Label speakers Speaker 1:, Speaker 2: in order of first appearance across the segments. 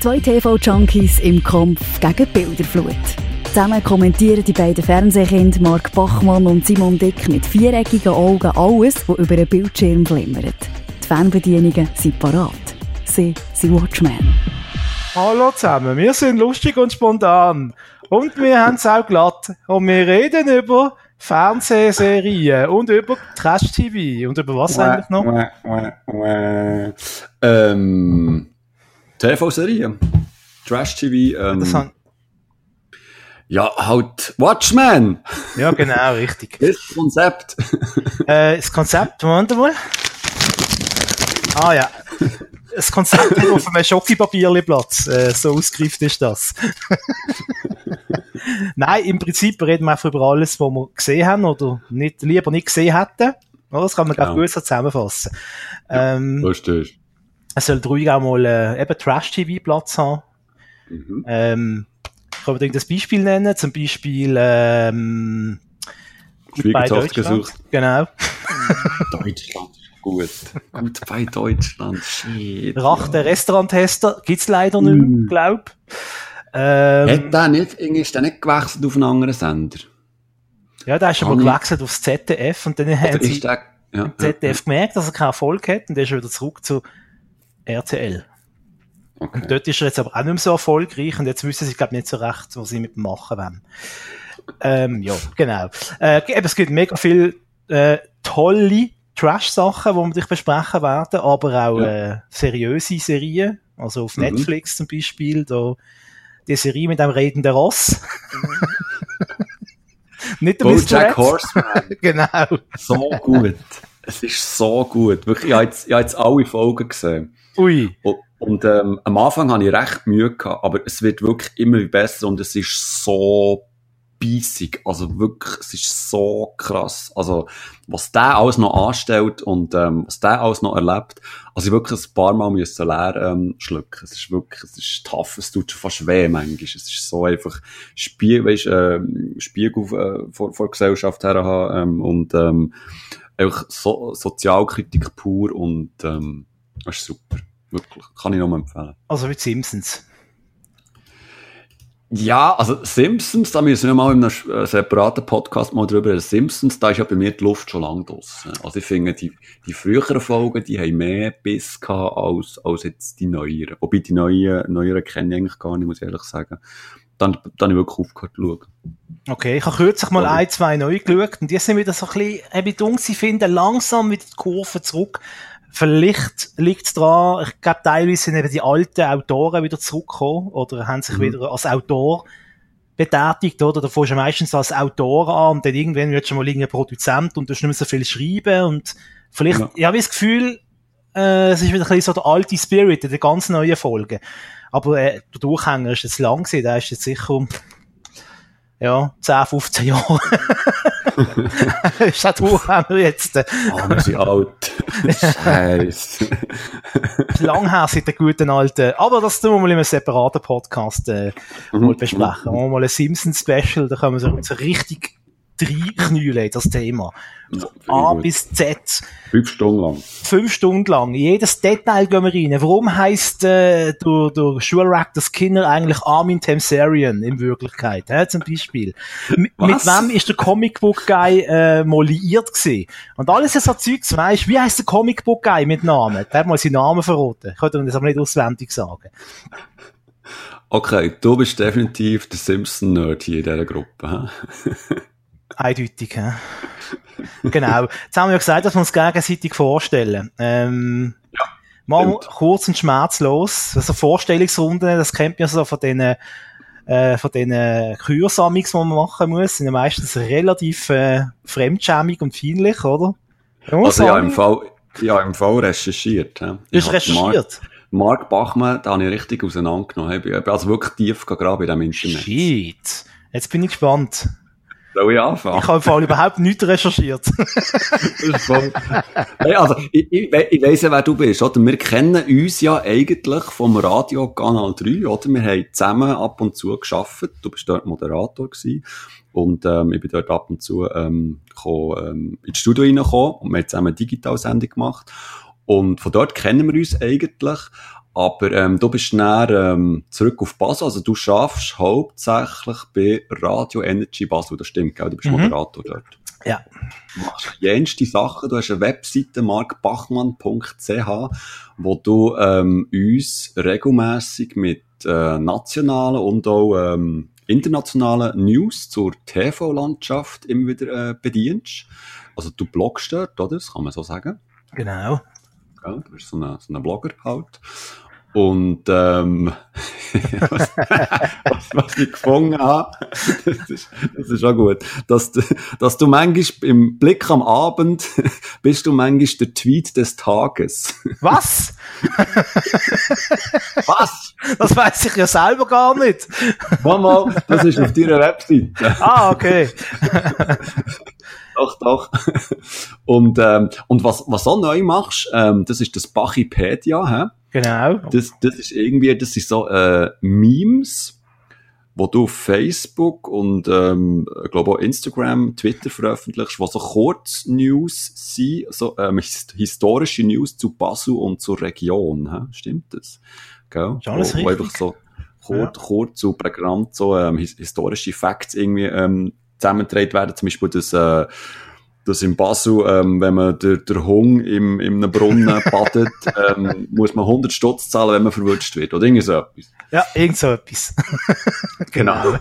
Speaker 1: Zwei TV-Junkies im Kampf gegen Bilderflut. Zusammen kommentieren die beiden Fernsehkinder Mark Bachmann und Simon Dick mit viereckigen Augen alles, was über einen Bildschirm glimmert. Die Fernbedienungen sind parat. Sie sind Watchmen.
Speaker 2: Hallo zusammen, wir sind lustig und spontan. Und wir haben es auch glatt. Und wir reden über Fernsehserien und über Trash-TV. Und über was eigentlich noch?
Speaker 3: Ähm, TV-Serien. Trash-TV. Ähm,
Speaker 2: Das haben,
Speaker 3: ja, halt Watchmen.
Speaker 2: ja, genau, richtig.
Speaker 3: Das Konzept.
Speaker 2: Äh, das Konzept, Moment mal. Ah ja. Das Konzept hat auf einem Schokipapierli-Platz. Äh, so ausgereift ist das. Nein, im Prinzip reden wir einfach über alles, was wir gesehen haben oder nicht, lieber nicht gesehen hätten. Das kann man
Speaker 3: Genau.
Speaker 2: genau. gut so zusammenfassen. Ähm,
Speaker 3: Lustig.
Speaker 2: Es soll ruhig auch mal äh, eben Trash-TV-Platz haben.
Speaker 3: Mhm.
Speaker 2: Ähm, ich kann mir irgendein Beispiel nennen, zum Beispiel ähm,
Speaker 3: Schwiegertochter
Speaker 2: Deutschland.
Speaker 3: gesucht.
Speaker 2: Genau.
Speaker 3: Deutschland. Gut. Gut bei Deutschland. Shit.
Speaker 2: Rach der Restauranttester gibt's leider nicht
Speaker 3: Mm.
Speaker 2: mehr, glaub. Ähm,
Speaker 3: Hat der nicht, irgendwie ist der nicht gewechselt auf einen anderen Sender?
Speaker 2: ja, da ist schon mal
Speaker 3: Kann ich-
Speaker 2: gewechselt aufs ZDF und dann haben
Speaker 3: Oder
Speaker 2: sie
Speaker 3: der, ja,
Speaker 2: im ZDF gemerkt, dass er keinen Erfolg hat und dann ist er wieder zurück zu RTL.
Speaker 3: Okay.
Speaker 2: Dort ist er jetzt aber auch nicht mehr so erfolgreich und jetzt wissen sie, glaube nicht so recht, was sie mit ihm machen wollen. Ähm, ja, genau. Äh, eben, es gibt mega viel äh, tolle Trash-Sachen, die wir dich besprechen werden, aber auch
Speaker 3: Ja.
Speaker 2: äh, seriöse Serien. Also auf
Speaker 3: Mhm.
Speaker 2: Netflix zum Beispiel, da die Serie mit dem redenden Ross. Nicht der.
Speaker 3: Bojack. Horseman.
Speaker 2: Genau.
Speaker 3: So gut. Es ist so gut. Wirklich, ich habe jetzt, ich habe jetzt alle Folgen gesehen.
Speaker 2: Ui.
Speaker 3: Und, ähm, am Anfang hatte ich recht Mühe gehabt, aber es wird wirklich immer besser und es ist so bissig. Also wirklich, es ist so krass. Also, was der alles noch anstellt und ähm, was der alles noch erlebt. Also ich wirklich ein paar Mal müssen leer ähm, schlucken. Es ist wirklich, es ist tough, es tut schon fast weh manchmal. Es ist so einfach Spiel, weißt, ähm, Spiegel äh, vor, vor Gesellschaft her haben ähm, und ähm, einfach so, Sozialkritik pur und ähm, das ist super. Wirklich. Kann ich nur empfehlen.
Speaker 2: Also wie die Simpsons.
Speaker 3: Ja, also Simpsons, da müssen wir mal in einem äh, separaten Podcast mal drüber reden. Simpsons, da ist ja bei mir die Luft schon lang draussen. Also ich finde, die, die früheren Folgen, die haben mehr Biss gehabt als, als jetzt die neueren. Wobei die neuen, neueren kenne ich eigentlich gar nicht, muss ich ehrlich sagen. Dann, dann habe ich wirklich aufgehört zu schauen.
Speaker 2: Okay, ich habe kürzlich mal ein, zwei neu geschaut und die sind wieder so ein bisschen, eben dumm, sie finden langsam wieder die Kurve zurück. Vielleicht liegt es daran, ich glaube, teilweise sind eben die alten Autoren wieder zurückgekommen oder haben sich
Speaker 3: Mhm.
Speaker 2: wieder als Autor betätigt, oder? Da fängst du meistens als Autor an und dann irgendwann wird schon mal irgendein Produzent und du hast nicht mehr so viel schreiben und vielleicht,
Speaker 3: Ja.
Speaker 2: ich habe das Gefühl, äh, es ist wieder ein bisschen so der alte Spirit in den ganz neuen Folgen. Aber äh, der Durchhänger ist jetzt lang gewesen, der ist jetzt sicher um ja, 10, 15 Jahre. ist der Durchhänger jetzt äh,
Speaker 3: Ah, wir sind alt. Scheiße.
Speaker 2: lang her seit der guten alten. Aber das tun wir mal in einem separaten Podcast äh,
Speaker 3: Mhm.
Speaker 2: mal besprechen. Machen wir mal ein Simpsons-Special, da können wir so richtig reinknüllen in das Thema.
Speaker 3: Ja,
Speaker 2: A bis Z.
Speaker 3: Fünf Stunden lang.
Speaker 2: Fünf Stunden lang. Jedes Detail gehen wir rein. Warum heisst äh, der, der Schulrektor Skinner eigentlich Armin Tamsarian in Wirklichkeit? Hä, zum Beispiel. M mit
Speaker 3: Was?
Speaker 2: wem ist der Comicbook-Guy äh, mal liiert gewesen? Und alles so Zeugs, weisst wie heisst der Comicbook-Guy mit Namen? Der hat mal seinen Namen verraten. Ich könnte das aber nicht auswendig sagen.
Speaker 3: Okay, du bist definitiv der Simpson-Nerd hier in dieser Gruppe.
Speaker 2: Eindeutig, hä? genau. Jetzt haben wir ja gesagt, dass wir uns gegenseitig vorstellen. Ähm, machen wir
Speaker 3: stimmt.
Speaker 2: kurz und schmerzlos. Also Vorstellungsrunden, das kennt man ja so von den, äh, von den Kürsamings, die man machen muss, sind ja meistens relativ äh, fremdschämig und feinlich, oder? Ja,
Speaker 3: Also ja, im Fall, ja, im Fall recherchiert. Ich
Speaker 2: Ist recherchiert.
Speaker 3: Mark, Mark Bachmann, da habe ich richtig auseinandergenommen. Ich bin also wirklich tief gegraben in diesem Internet.
Speaker 2: Shit. Jetzt bin ich gespannt.
Speaker 3: Soll ich anfangen?
Speaker 2: Ich habe im Fall überhaupt nichts recherchiert.
Speaker 3: hey, also, ich, ich, ich weiss ja, wer du bist, oder? Wir kennen uns ja eigentlich vom Radio Kanal 3, oder? Wir haben zusammen ab und zu geschafft. Du bist dort Moderator gewesen. Und, ähm, ich bin dort ab und zu, ähm, gekommen, ähm, ins Studio reingekommen und wir haben zusammen eine Digitalsendung gemacht. Und von dort kennen wir uns eigentlich. Aber ähm, du bist dann ähm, zurück auf Basel, also du schaffst hauptsächlich bei Radio Energy Basel, das stimmt, gell? Du bist
Speaker 2: Mhm.
Speaker 3: Moderator dort.
Speaker 2: Ja.
Speaker 3: Du machst jenste Sachen, du hast eine Webseite markbachmann.ch, wo du ähm, uns regelmäßig mit äh, nationalen und auch ähm, internationalen News zur TV-Landschaft immer wieder äh, bedienst. Also du bloggst dort, oder? Das kann man so sagen.
Speaker 2: Genau.
Speaker 3: Ja, du bist so ein so ein Blogger halt. Und ähm, was, was, was ich gefunden habe, das ist, das ist auch gut, dass, du- dass du manchmal im Blick am Abend bist du manchmal der Tweet des Tages.
Speaker 2: Was?
Speaker 3: Was?
Speaker 2: Das weiß ich ja selber gar nicht.
Speaker 3: Mama, das ist auf deiner Webseite.
Speaker 2: Ah, okay.
Speaker 3: Doch, doch. Und, ähm, und was, was auch neu machst, ähm, das ist das Bachipedia, hä?
Speaker 2: Genau.
Speaker 3: Das, das ist irgendwie, das sind so äh, Memes, wo du auf Facebook und ähm, ich glaube auch Instagram, Twitter veröffentlichst, wo so Kurznews sind, so ähm, his historische News zu Basel und zur Region. Hä? Stimmt das? Gell?
Speaker 2: Ist alles
Speaker 3: wo, wo
Speaker 2: richtig.
Speaker 3: einfach so kurz, kurz und prägnant so ähm, his historische Facts irgendwie ähm, zusammengetragen werden. Zum Beispiel das äh, dass in Basel, ähm, wenn man der, der Hung im, in einem Brunnen badet, ähm, muss man 100 Stutz zahlen, wenn man verwutscht wird. Oder irgendwie so etwas.
Speaker 2: Ja, irgend so etwas.
Speaker 3: Genau.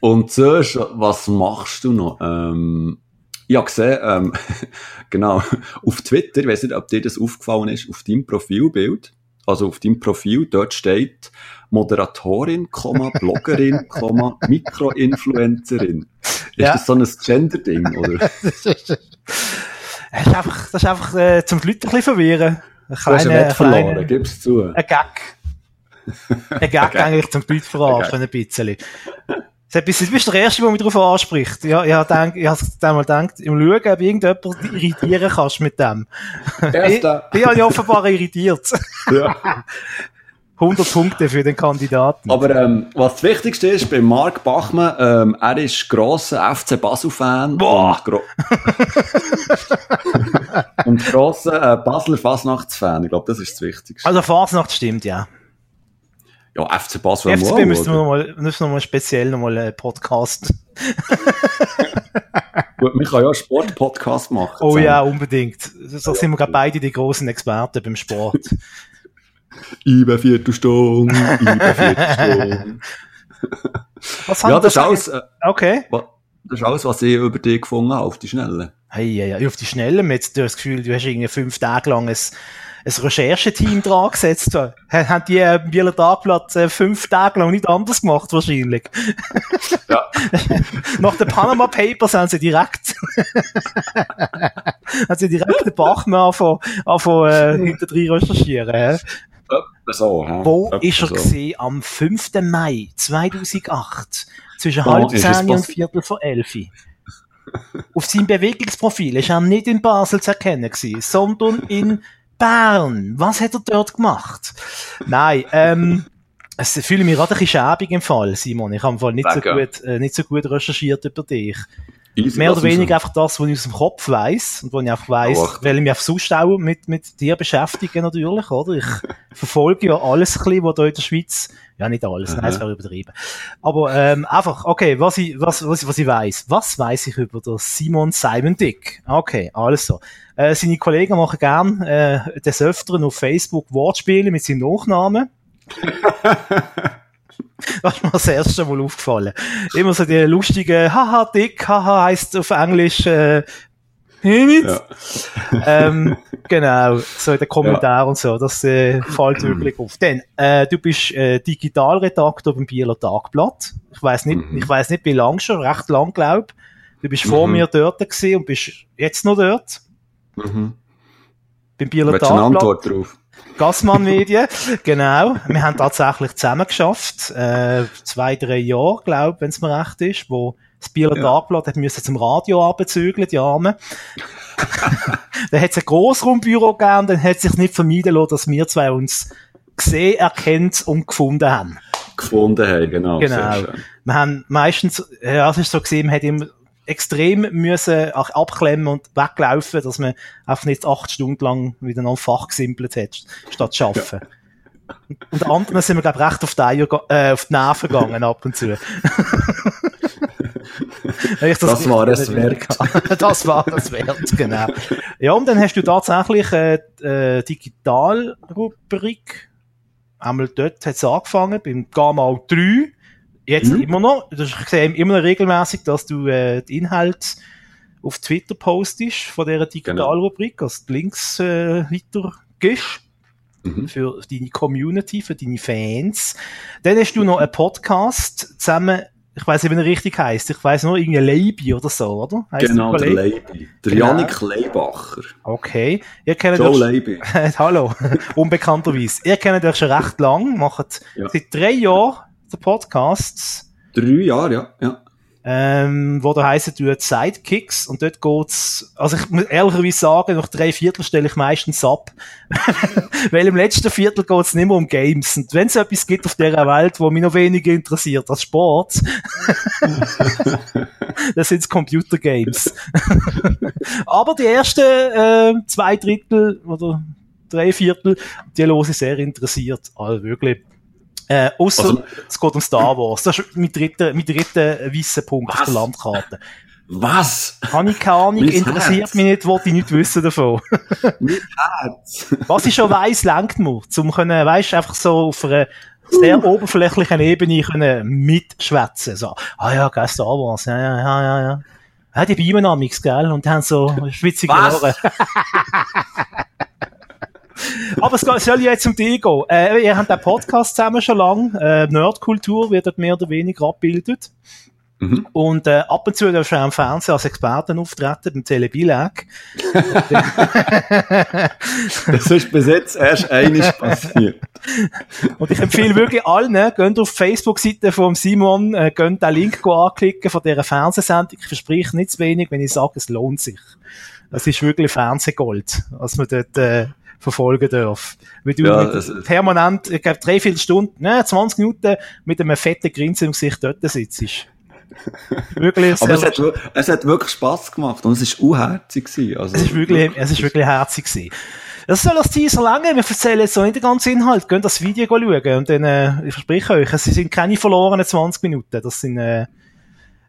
Speaker 3: Und sonst, was machst du noch? Ähm, ich habe gesehen, ähm, genau, auf Twitter, ich weiss nicht, ob dir das aufgefallen ist, auf deinem Profilbild, also auf deinem Profil, dort steht Moderatorin, Bloggerin, Mikroinfluencerin. Ist
Speaker 2: Ja.
Speaker 3: das so ein Gender-Ding, oder?
Speaker 2: das ist, das ist einfach, das ist einfach äh, zum die Leute ein bisschen verwirren. Ein kleiner,
Speaker 3: verloren, gib's zu.
Speaker 2: ein Gag. Ein Gag eigentlich zum Leute verarschen, ein bisschen. Das ist- Du bist der Erste, der mich darauf anspricht. Ja, ich habe gedacht, ich habe dann mal gedacht, im Schauen, ob irgendjemand irritieren kannst mit dem. Ich,
Speaker 3: Erster.
Speaker 2: ich habe dich offenbar irritiert.
Speaker 3: Ja.
Speaker 2: 100 Punkte für den Kandidaten.
Speaker 3: Aber ähm, was das Wichtigste ist, bei Marc Bachmann, ähm, er ist grosser FC Basel-Fan
Speaker 2: Boah.
Speaker 3: und, gro und grosser äh, Basler Fasnachtsfan. Ich glaube, das ist das Wichtigste.
Speaker 2: Also Fasnacht stimmt, ja.
Speaker 3: Ja, FC Basel
Speaker 2: FCB
Speaker 3: auch,
Speaker 2: müssen wir
Speaker 3: oder?
Speaker 2: noch mal, müssen wir mal speziell noch mal einen Podcast.
Speaker 3: Gut, wir können ja einen Sport-Podcast machen.
Speaker 2: Oh
Speaker 3: zusammen.
Speaker 2: ja, unbedingt. Da sind wir gerade beide die großen Experten beim Sport.
Speaker 3: Ibe Viertelstunde, Ibe Viertelstunde.
Speaker 2: Was
Speaker 3: ja, das ist, alles, äh,
Speaker 2: Okay.
Speaker 3: das ist alles, was ich über dich gefunden habe, auf die Schnelle.
Speaker 2: Hey, ja, ja. Auf die Schnelle, hast das Gefühl, du hast irgendwie fünf Tage lang ein, ein Rechercheteam dran gesetzt. Ha- Haben die äh, Bieler Tagblatt äh, fünf Tage lang nicht anders gemacht, wahrscheinlich.
Speaker 3: Ja.
Speaker 2: Nach den Panama Papers haben sie direkt, haben sie direkt den Bachmann angefangen, angefangen äh, hinter drin recherchieren.
Speaker 3: Etwa so, hä?
Speaker 2: Wo
Speaker 3: Etwa
Speaker 2: ist er
Speaker 3: so.
Speaker 2: Am 5. Mai 2008. Zwischen
Speaker 3: Oh,
Speaker 2: halb zehn und viertel vor elf. Auf seinem Bewegungsprofil ist er nicht in Basel zu erkennen gewesen, sondern in Bern. Was hat er dort gemacht? Nein, ähm, es fühle mich gerade ein bisschen schäbig im Fall, Simon. Ich habe im Fall nicht so
Speaker 3: Wegen?
Speaker 2: gut, äh, nicht so gut recherchiert über dich.
Speaker 3: Easy,
Speaker 2: Mehr oder weniger einfach das, was ich aus dem Kopf weiss und wo ich einfach weiss,
Speaker 3: ach.
Speaker 2: weil ich mich einfach sonst auch mit, mit dir beschäftige natürlich, oder? Ich verfolge ja alles ein bisschen, was da in der Schweiz, ja nicht alles, nein, das wäre übertrieben. Aber ähm, einfach, okay, was ich, was, was, was ich weiss. Was weiss ich über den Simon Simon Dick? Okay, alles so. Äh, seine Kollegen machen gern äh, des Öfteren auf Facebook Wortspiele mit seinem Nachnamen. Das ist mir das erste Mal aufgefallen. Immer so die lustigen, haha, dick, haha, heisst auf Englisch, äh.
Speaker 3: Ja.
Speaker 2: ähm, genau, so in den Kommentaren und so, das äh, fällt wirklich auf. Dann, äh, du bist äh, Digitalredakteur beim Bieler Tagblatt. Ich weiß nicht,
Speaker 3: Mhm.
Speaker 2: ich weiß nicht, wie lang schon, recht lang, glaub. Du bist vor
Speaker 3: Mhm.
Speaker 2: mir dort gewesen und bist jetzt noch dort,
Speaker 3: Mhm.
Speaker 2: beim Bieler
Speaker 3: Willst du eine
Speaker 2: Tagblatt.
Speaker 3: Antwort drauf?
Speaker 2: Gassmann Medien, genau. Wir haben tatsächlich zusammen geschafft, äh, zwei, drei Jahre, glaub, wenn es mir recht ist, wo das Bieler
Speaker 3: Ja.
Speaker 2: Tagblatt hat müssen zum Radio abzügeln, die Arme. dann hat es ein Grossraumbüro gegeben, dann hat es sich nicht vermeiden lassen, dass wir zwei uns gesehen, erkennt und gefunden haben.
Speaker 3: Gefunden haben, genau.
Speaker 2: Genau. Wir haben meistens, ja, es ist so gesehen, man hat immer extrem müssen auch abklemmen und weglaufen, dass man einfach nicht acht Stunden lang wieder noch ein Fach gesimpelt hat, statt zu arbeiten. Ja. Und anderen sind wir, glaube ich, recht auf die, Eier, äh, auf die Nerven gegangen ab und zu.
Speaker 3: das, das war es wert.
Speaker 2: das war es wert, genau. Ja, und dann hast du tatsächlich äh, äh, Digitalrubrik. Einmal dort hat es angefangen, beim Gamal 3. Jetzt mhm. immer noch. Ich sehe immer noch regelmäßig, dass du äh, die Inhalte auf Twitter postest von dieser. Digitalrubrik, genau. also die Links äh, weitergehst. Mhm. Für deine Community, für deine Fans. Dann hast du noch einen Podcast zusammen ich weiß nicht, wie er richtig heißt. Ich weiß nur irgendwie Leibi oder so, oder?
Speaker 3: Heisst genau, der Leibi. Der genau. Janik Leibacher.
Speaker 2: Okay. Ihr kennt
Speaker 3: Joe Leibi.
Speaker 2: Hallo. Unbekannterweise. Ihr kennt euch schon recht lang, macht ja. seit drei Jahren den Podcast.
Speaker 3: Drei Jahre, ja. ja
Speaker 2: ähm, wo da heissen tut Sidekicks und dort geht's, also ich muss ehrlicherweise sagen, nach drei Viertel stelle ich meistens ab, weil im letzten Viertel geht's nicht mehr um Games und wenn es etwas gibt auf dieser Welt, wo mich noch weniger interessiert als Sport, das sind Computergames. Aber die ersten äh, zwei Drittel oder drei Viertel, die ich sehr interessiert, also wirklich äh, außer also, es geht um Star Wars. Das ist mein dritter, mein dritter weißer Punkt was? auf der Landkarte.
Speaker 3: Was?
Speaker 2: Habe ich keine Ahnung, mein interessiert Herz. mich nicht, wollte ich nicht wissen davon. mein Herz. Was ich schon weiss, lenkt mir, um können, weißt, einfach so auf einer sehr uh. oberflächlichen Ebene können mitschwätzen. So, ah ja, geil, Star Wars, ja, ja, ja, ja, ja. Ja, die beamen amix, gell, und haben so schwitzige Ohren. Aber es soll ja jetzt um dich gehen. Äh, ihr habt den Podcast zusammen schon lang. Äh, Nerdkultur wird dort mehr oder weniger abgebildet. Mhm. Und äh, ab und zu darfst du auch im Fernsehen als Experten auftreten, beim Telebilag.
Speaker 3: das ist bis jetzt erst einiges passiert.
Speaker 2: Und ich empfehle wirklich allen, geht auf die Facebook-Seite von Simon, äh, geht den Link anklicken von dieser Fernsehsendung. Ich verspreche nicht zu wenig, wenn ich sage, es lohnt sich. Das ist wirklich Fernsehgold, was man dort äh, verfolgen darf. Weil du ja, mit permanent, ich glaube, drei, vier Stunden, ne, 20 Minuten mit einem fetten Grinsen im Gesicht dort sitzt.
Speaker 3: wirklich Aber es hat, es hat wirklich Spass gemacht und es war unherzig. Also,
Speaker 2: es ist wirklich, es ist wirklich herzig gewesen. Das soll das Teaser lange. Wir erzählen jetzt so nicht den ganzen Inhalt. Geht das Video schauen und dann, äh, ich verspreche euch, es sind keine verlorenen 20 Minuten. Das sind, äh,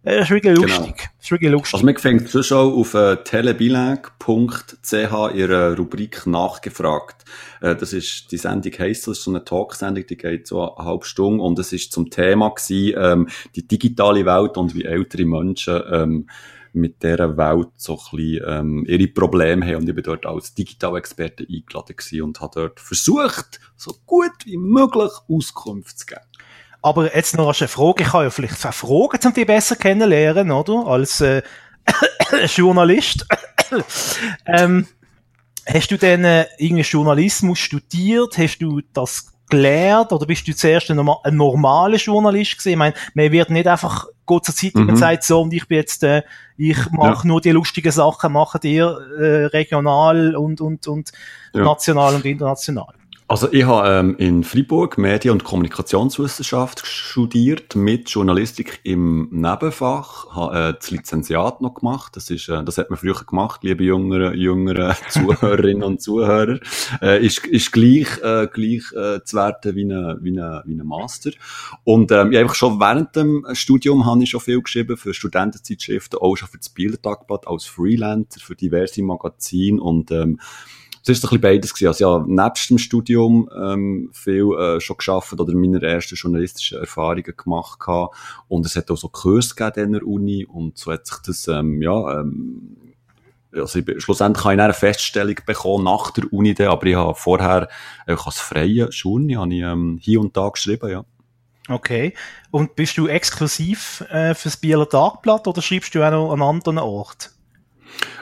Speaker 2: das ist wirklich genau. lustig. Genau. Das ist wirklich lustig.
Speaker 3: Also, man fängt schon auf äh, telebilag.ch ihre Rubrik nachgefragt. Äh, das ist, die Sendung heisst, das ist so eine Talksendung, die geht so eine halbe Stunde und es ist zum Thema gewesen, ähm, die digitale Welt und wie ältere Menschen, ähm, mit dieser Welt so ein bisschen, ähm, ihre Probleme haben. Und ich bin dort als Digitalexperte eingeladen gewesen und habe dort versucht, so gut wie möglich Auskunft zu geben.
Speaker 2: Aber jetzt noch eine Frage, ich kann ja vielleicht zwei Fragen, um dich besser kennenlernen, oder? Als äh, Journalist. ähm, hast du denn äh, irgendwie Journalismus studiert? Hast du das gelernt? Oder bist du zuerst ein, ein normaler Journalist gewesen? Ich meine, man wird nicht einfach Gott zur Zeit mhm. gesagt, so, und ich bin jetzt, äh, ich mache ja. nur die lustigen Sachen, mache dir äh, regional und, und, und ja. national und international.
Speaker 3: Also ich habe ähm, in Freiburg Medien- und Kommunikationswissenschaft studiert mit Journalistik im Nebenfach, habe äh, das Lizenziat noch gemacht. Das ist, äh, das hat man früher gemacht, liebe jüngere, jüngere Zuhörerinnen und Zuhörer. Äh, ist, ist gleich, äh, gleich äh, zu werten wie ein wie eine, wie eine Master. Und ähm, ich einfach schon während dem Studium habe ich schon viel geschrieben für Studentenzeitschriften, auch schon für das Bildertagblatt als Freelancer, für diverse Magazine und ähm, es ist ein bisschen beides gewesen. Also ja, nebst dem Studium ähm, viel äh, schon geschafft oder meine ersten journalistischen Erfahrungen gemacht gehabt. und es hat auch so Kurs gegeben an der Uni und so hat sich das ähm, ja ähm, also ich, schlussendlich habe ich eine Feststellung bekommen nach der Uni, dann, aber ich habe vorher äh, als freie Journey habe ich, ähm, hier und da geschrieben, ja.
Speaker 2: Okay. Und bist du exklusiv äh, fürs Bieler Tagblatt oder schreibst du auch noch an anderen Ort?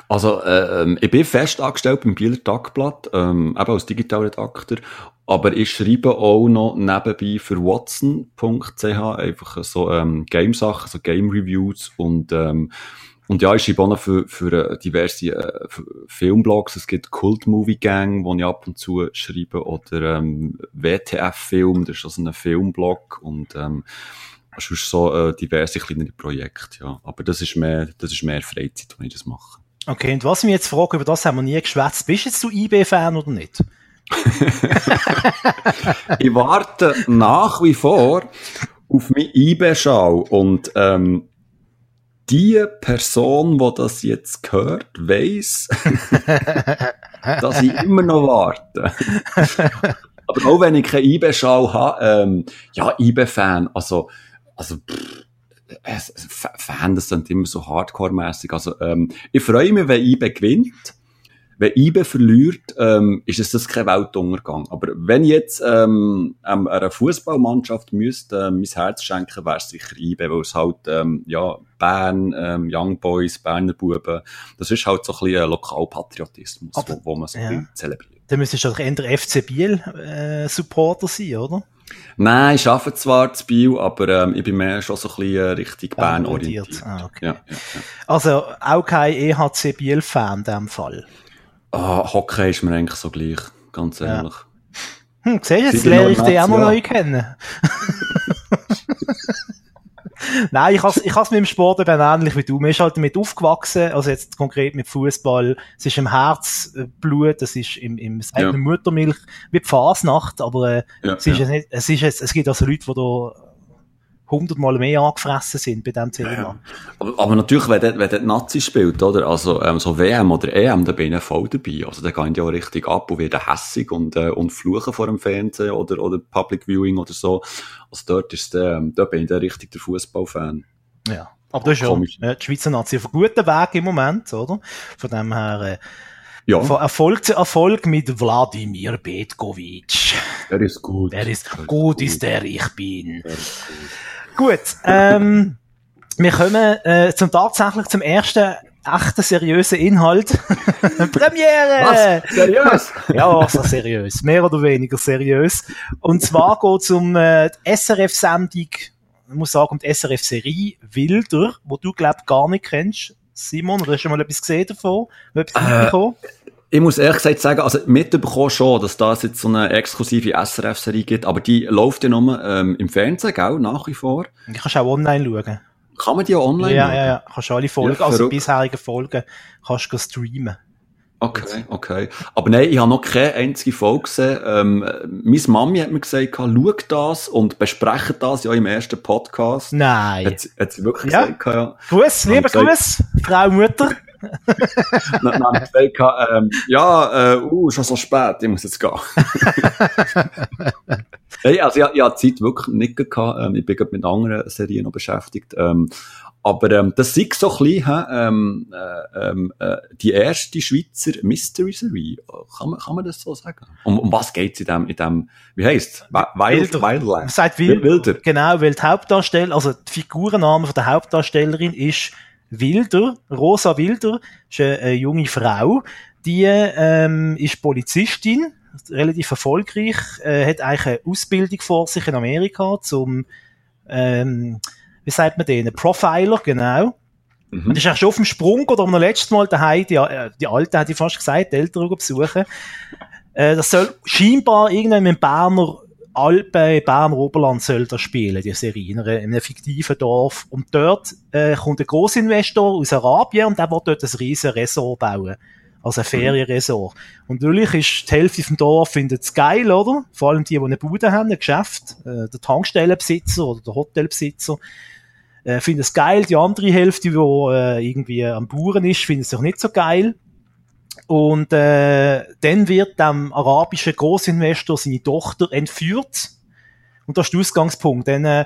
Speaker 3: Also, äh, ähm, ich bin fest angestellt beim Bieler Tagblatt, ähm, eben als Digitalredakteur, aber ich schreibe auch noch nebenbei für Watson.ch einfach so ähm, Game-Sachen, so Game-Reviews und ähm, und ja, ich schreibe auch noch für, für äh, diverse äh, Filmblogs. Es gibt Cult Movie Gang, wo ich ab und zu schreibe, oder ähm, WTF-Film, das ist so ein Filmblog. Und ähm, sonst so äh, diverse kleinere Projekte, ja. Aber das ist mehr, das ist mehr Freizeit, wenn ich das mache.
Speaker 2: Okay, und was ich mich jetzt frage, über das haben wir nie geschwätzt. Bist jetzt du IB-Fan oder nicht?
Speaker 3: ich warte nach wie vor auf mein IB-Schau und ähm, die Person, die das jetzt hört, weiss, dass ich immer noch warte. Aber auch wenn ich keine IB-Schau habe, ähm, ja, IB-Fan, also, also, pff, äh, Fan, das sind immer so Hardcore-mäßig. Also, ähm, ich freue mich, wenn IB gewinnt. Wenn IBE verliert, ähm, ist es das kein Weltuntergang. Aber wenn ich jetzt ähm, einer Fußballmannschaft müsste äh, mein Herz schenken, wäre es sicher IBE, weil es halt ähm, ja Bern, ähm, Young Boys, Berner Buben, das ist halt so ein bisschen Lokalpatriotismus, wo, wo man so ja. zelebriert.
Speaker 2: Dann müsstest du doch eher FC Biel äh, Supporter sein, oder?
Speaker 3: Nein, ich arbeite zwar zu Biel, aber ähm, ich bin mehr schon so ein bisschen äh, Richtung Bern orientiert.
Speaker 2: Ah, okay. ja, ja, ja. Also auch kein EHC Biel-Fan in diesem Fall?
Speaker 3: Ah, Hockey ist mir eigentlich so gleich, ganz ehrlich.
Speaker 2: Hm, siehst du, jetzt lerne ich dich auch noch neu kennen. Nein, ich has, ich has mit dem Sport eben ähnlich wie du. Man ist halt damit aufgewachsen, also jetzt konkret mit Fußball. Es ist im Herzblut, es ist im, im ja. Muttermilch, wie die Fasnacht, aber äh, ja, es ist ja. nicht, es ist, es gibt also Leute, die da hundertmal mehr angefressen sind bei diesem Thema. Ja.
Speaker 3: Aber, aber, natürlich, wenn der, wenn der Nazi spielt, oder? Also, ähm, so WM oder EM, da bin ich voll dabei. Also, da gehen die auch richtig ab und werden hässig und, äh, und fluchen vor dem Fernsehen oder, oder Public Viewing oder so. Also, dort ist, ähm, da bin ich dann richtig der Fußballfan.
Speaker 2: Ja. Aber das ist ja, die Schweizer Nazi auf einem guten Weg im Moment, oder? Von dem her, äh, ja. Von Erfolg zu Erfolg mit Wladimir Betkovic.
Speaker 3: Der ist gut.
Speaker 2: Der ist, gut, gut, ist der, ich bin. Gut, ähm, wir kommen äh, zum tatsächlich zum ersten echten seriösen Inhalt. Premiere!
Speaker 3: Was? Seriös?
Speaker 2: ja, so seriös. Mehr oder weniger seriös. Und zwar geht es um äh, die SRF-Sendung, ich muss sagen, um die SRF-Serie Wilder, wo du, glaub gar nicht kennst. Simon, oder hast du schon mal etwas gesehen davon? Etwas
Speaker 3: äh, ich muss ehrlich gesagt sagen, also mitbekommen schon, dass da jetzt so eine exklusive SRF-Serie gibt, aber die läuft ja nur ähm, im Fernsehen, gell, nach wie vor.
Speaker 2: Die kannst du auch online schauen.
Speaker 3: Kann man die auch online
Speaker 2: ja, schauen? Ja, ja, kannst du alle Folgen, ja, also bisherige Folgen, kannst du streamen.
Speaker 3: Okay, okay. Aber nein, ich habe noch keine einzige Folge gesehen. Ähm, meine Mami hat mir gesagt, schau das und bespreche das ja im ersten Podcast.
Speaker 2: Nein.
Speaker 3: Hat, hat sie wirklich ja. gesagt, ja.
Speaker 2: Grüß, lieber Grüß, Frau Mutter
Speaker 3: dann habe ich gesagt, ähm, ja, äh, uh, schon so spät, ich muss jetzt gehen. hey, also ich, ich habe Zeit wirklich nicht gehabt, ähm, ich bin gerade mit anderen Serien noch beschäftigt, ähm, aber ähm, das ist so ein bisschen ähm, äh, ähm, äh, die erste Schweizer Mystery-Serie. Kann man, kann man das so sagen? Um, um was geht's in dem, in dem wie heisst
Speaker 2: Wild, Wilder. Wildland? Sagt Wild, Wilder. Genau, weil die Hauptdarsteller, also die Figurenname von der Hauptdarstellerin ist Wilder, Rosa Wilder, ist eine, eine junge Frau, die ähm, ist Polizistin, relativ erfolgreich, äh, hat eigentlich eine Ausbildung vor sich in Amerika zum, ähm, wie sagt man den, Profiler, genau. Mhm. Und ist auch schon auf dem Sprung oder am letzten Mal daheim, die, äh, die Alte hat ich fast gesagt, die Eltern besuchen. Äh, das soll scheinbar irgendwann im Berner Alpen, Berner Oberland soll das spielen, die Serie, in, einer, in einem fiktiven Dorf. Und dort äh, kommt ein Grossinvestor aus Arabien und der will dort ein riesen Resort bauen. Also ein mhm. Ferienresort. Und natürlich ist die Hälfte vom Dorf findet es geil, oder? Vor allem die, die eine Bude haben, ein Geschäft, äh, der Tankstellenbesitzer oder der Hotelbesitzer, äh, findet es geil. Die andere Hälfte, die äh, irgendwie am Bauern ist, findet es auch nicht so geil. Und äh, dann wird dem arabischen Großinvestor seine Tochter entführt. Und das ist der Ausgangspunkt. Dann äh,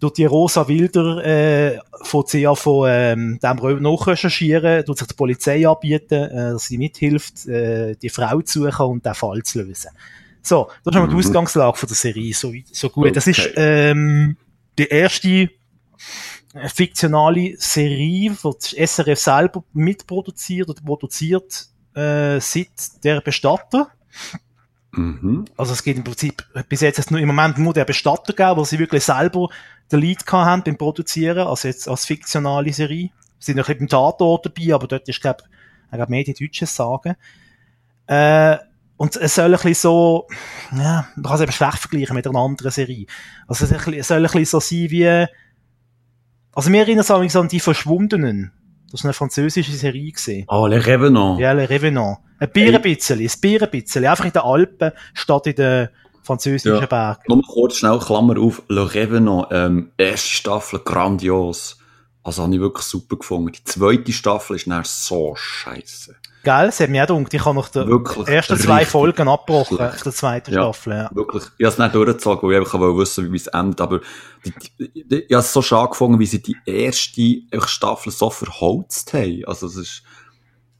Speaker 2: durch die Rosa Wilder äh, von ja von ähm, dem nachrecherchieren, tut sich die Polizei anbieten, äh, dass sie mithilft, äh, die Frau zu suchen und den Fall zu lösen. So, das ist mhm. die Ausgangslage von der Serie. So, so gut. Okay. Das ist ähm, die erste äh, fiktionale Serie, die SRF selber mitproduziert oder produziert äh, seit der Bestatter. Mhm. Also es geht im Prinzip bis jetzt nur im Moment nur der Bestatter gegeben, wo sie wirklich selber den Lead haben beim Produzieren, also jetzt als fiktionale Serie. Sie sind noch ein bisschen beim Tatort dabei, aber dort ist, glaube ich, mehr die Deutschen sagen. Äh, und es soll ein bisschen so, ja, man kann es eben schlecht vergleichen mit einer anderen Serie. Also es soll ein bisschen, es soll ein bisschen so sein wie, also mir erinnert es an die Verschwundenen. Das ist eine französische Serie gesehen.
Speaker 3: Oh, Le Revenant.
Speaker 2: Ja, Le Revenant. Ein Bier ein bisschen, ein Bier ein bisschen. Einfach in den Alpen statt in den französischen
Speaker 3: Ja.
Speaker 2: Bergen.
Speaker 3: Nur kurz schnell, Klammer auf, Le Revenant, ähm, erste Staffel grandios. Also habe ich wirklich super gefunden. Die zweite Staffel ist dann so scheiße.
Speaker 2: Gell? Das hat mich auch gedacht. Ich habe nach den
Speaker 3: Wirklich
Speaker 2: ersten zwei Folgen abgebrochen, auf der zweiten
Speaker 3: Ja.
Speaker 2: Staffel, ja.
Speaker 3: Wirklich. Ich habe es nicht durchgezogen, weil ich einfach wissen, wie es endet. Aber die, die, die, ich habe es so schade gefunden, wie sie die erste Staffel so verholzt haben. Also es ist,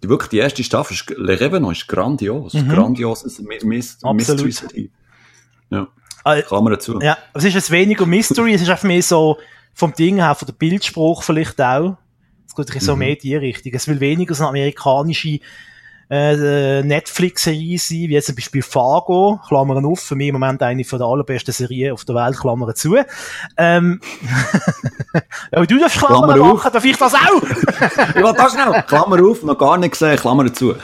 Speaker 3: die, wirklich die erste Staffel, ist, Le Revenant ist grandios.
Speaker 2: Mhm.
Speaker 3: Grandios.
Speaker 2: Absolut.
Speaker 3: Mystery. Ja.
Speaker 2: Äh,
Speaker 3: Klammer dazu.
Speaker 2: Ja, es ist jetzt weniger Mystery, es ist einfach mehr so vom Ding her, von der Bildspruch vielleicht auch. Es geht ein bisschen so
Speaker 3: Mhm.
Speaker 2: mehr in die Richtung. Es will weniger so eine amerikanische äh, Netflix-Serie sein, wie jetzt zum Beispiel Fargo, Klammern auf, für mich im Moment eine von der allerbesten Serien auf der Welt, Klammern zu. Ähm, aber du darfst Klammern
Speaker 3: Klammer auf.
Speaker 2: machen, darf ich das auch?
Speaker 3: Ich will da schnell. Klammer auf, noch gar nicht gesehen, Klammer dazu.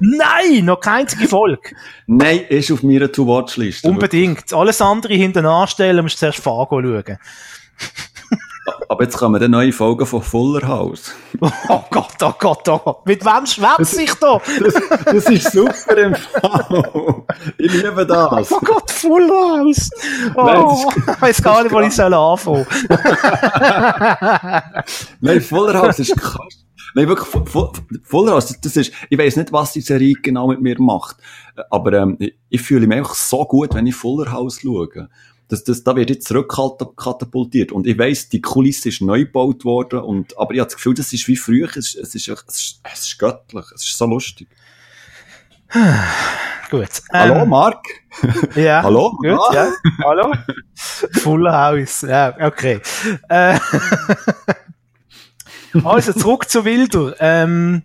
Speaker 2: Nein, noch keine einzige Folge.
Speaker 3: Nein, ist auf meiner To-Watch-Liste.
Speaker 2: Unbedingt. Alles andere hinten anstellen, musst du zuerst Fargo schauen.
Speaker 3: Aber jetzt kommen dann neue Folgen von Fuller House.
Speaker 2: Oh Gott, oh Gott, oh Gott. Mit wem schwätze ich da?
Speaker 3: Das, das ist super im Fall. Ich liebe das.
Speaker 2: Oh Gott, Full House. Oh, ich weiß gar nicht, wo ich soll anfangen.
Speaker 3: Nein, Fuller House ist krass. Nein, wirklich, Fu- Fu- Fuller House, das ist, ich weiss nicht, was die Serie genau mit mir macht. Aber, ähm, ich fühle mich einfach so gut, wenn ich Fuller House schaue. Das, das, da wird jetzt zurückkatapultiert. Und ich weiss, die Kulisse ist neu gebaut worden. Und, aber ich habe das Gefühl, das ist wie früher. Es, es, ist, es, ist, es ist göttlich. Es ist so lustig.
Speaker 2: Gut.
Speaker 3: Hallo,
Speaker 2: Ähm,
Speaker 3: Marc?
Speaker 2: Ja.
Speaker 3: Hallo?
Speaker 2: Gut, ja. Hallo? Full House. Ja, okay. Äh, also, zurück zu Wilder. Ähm,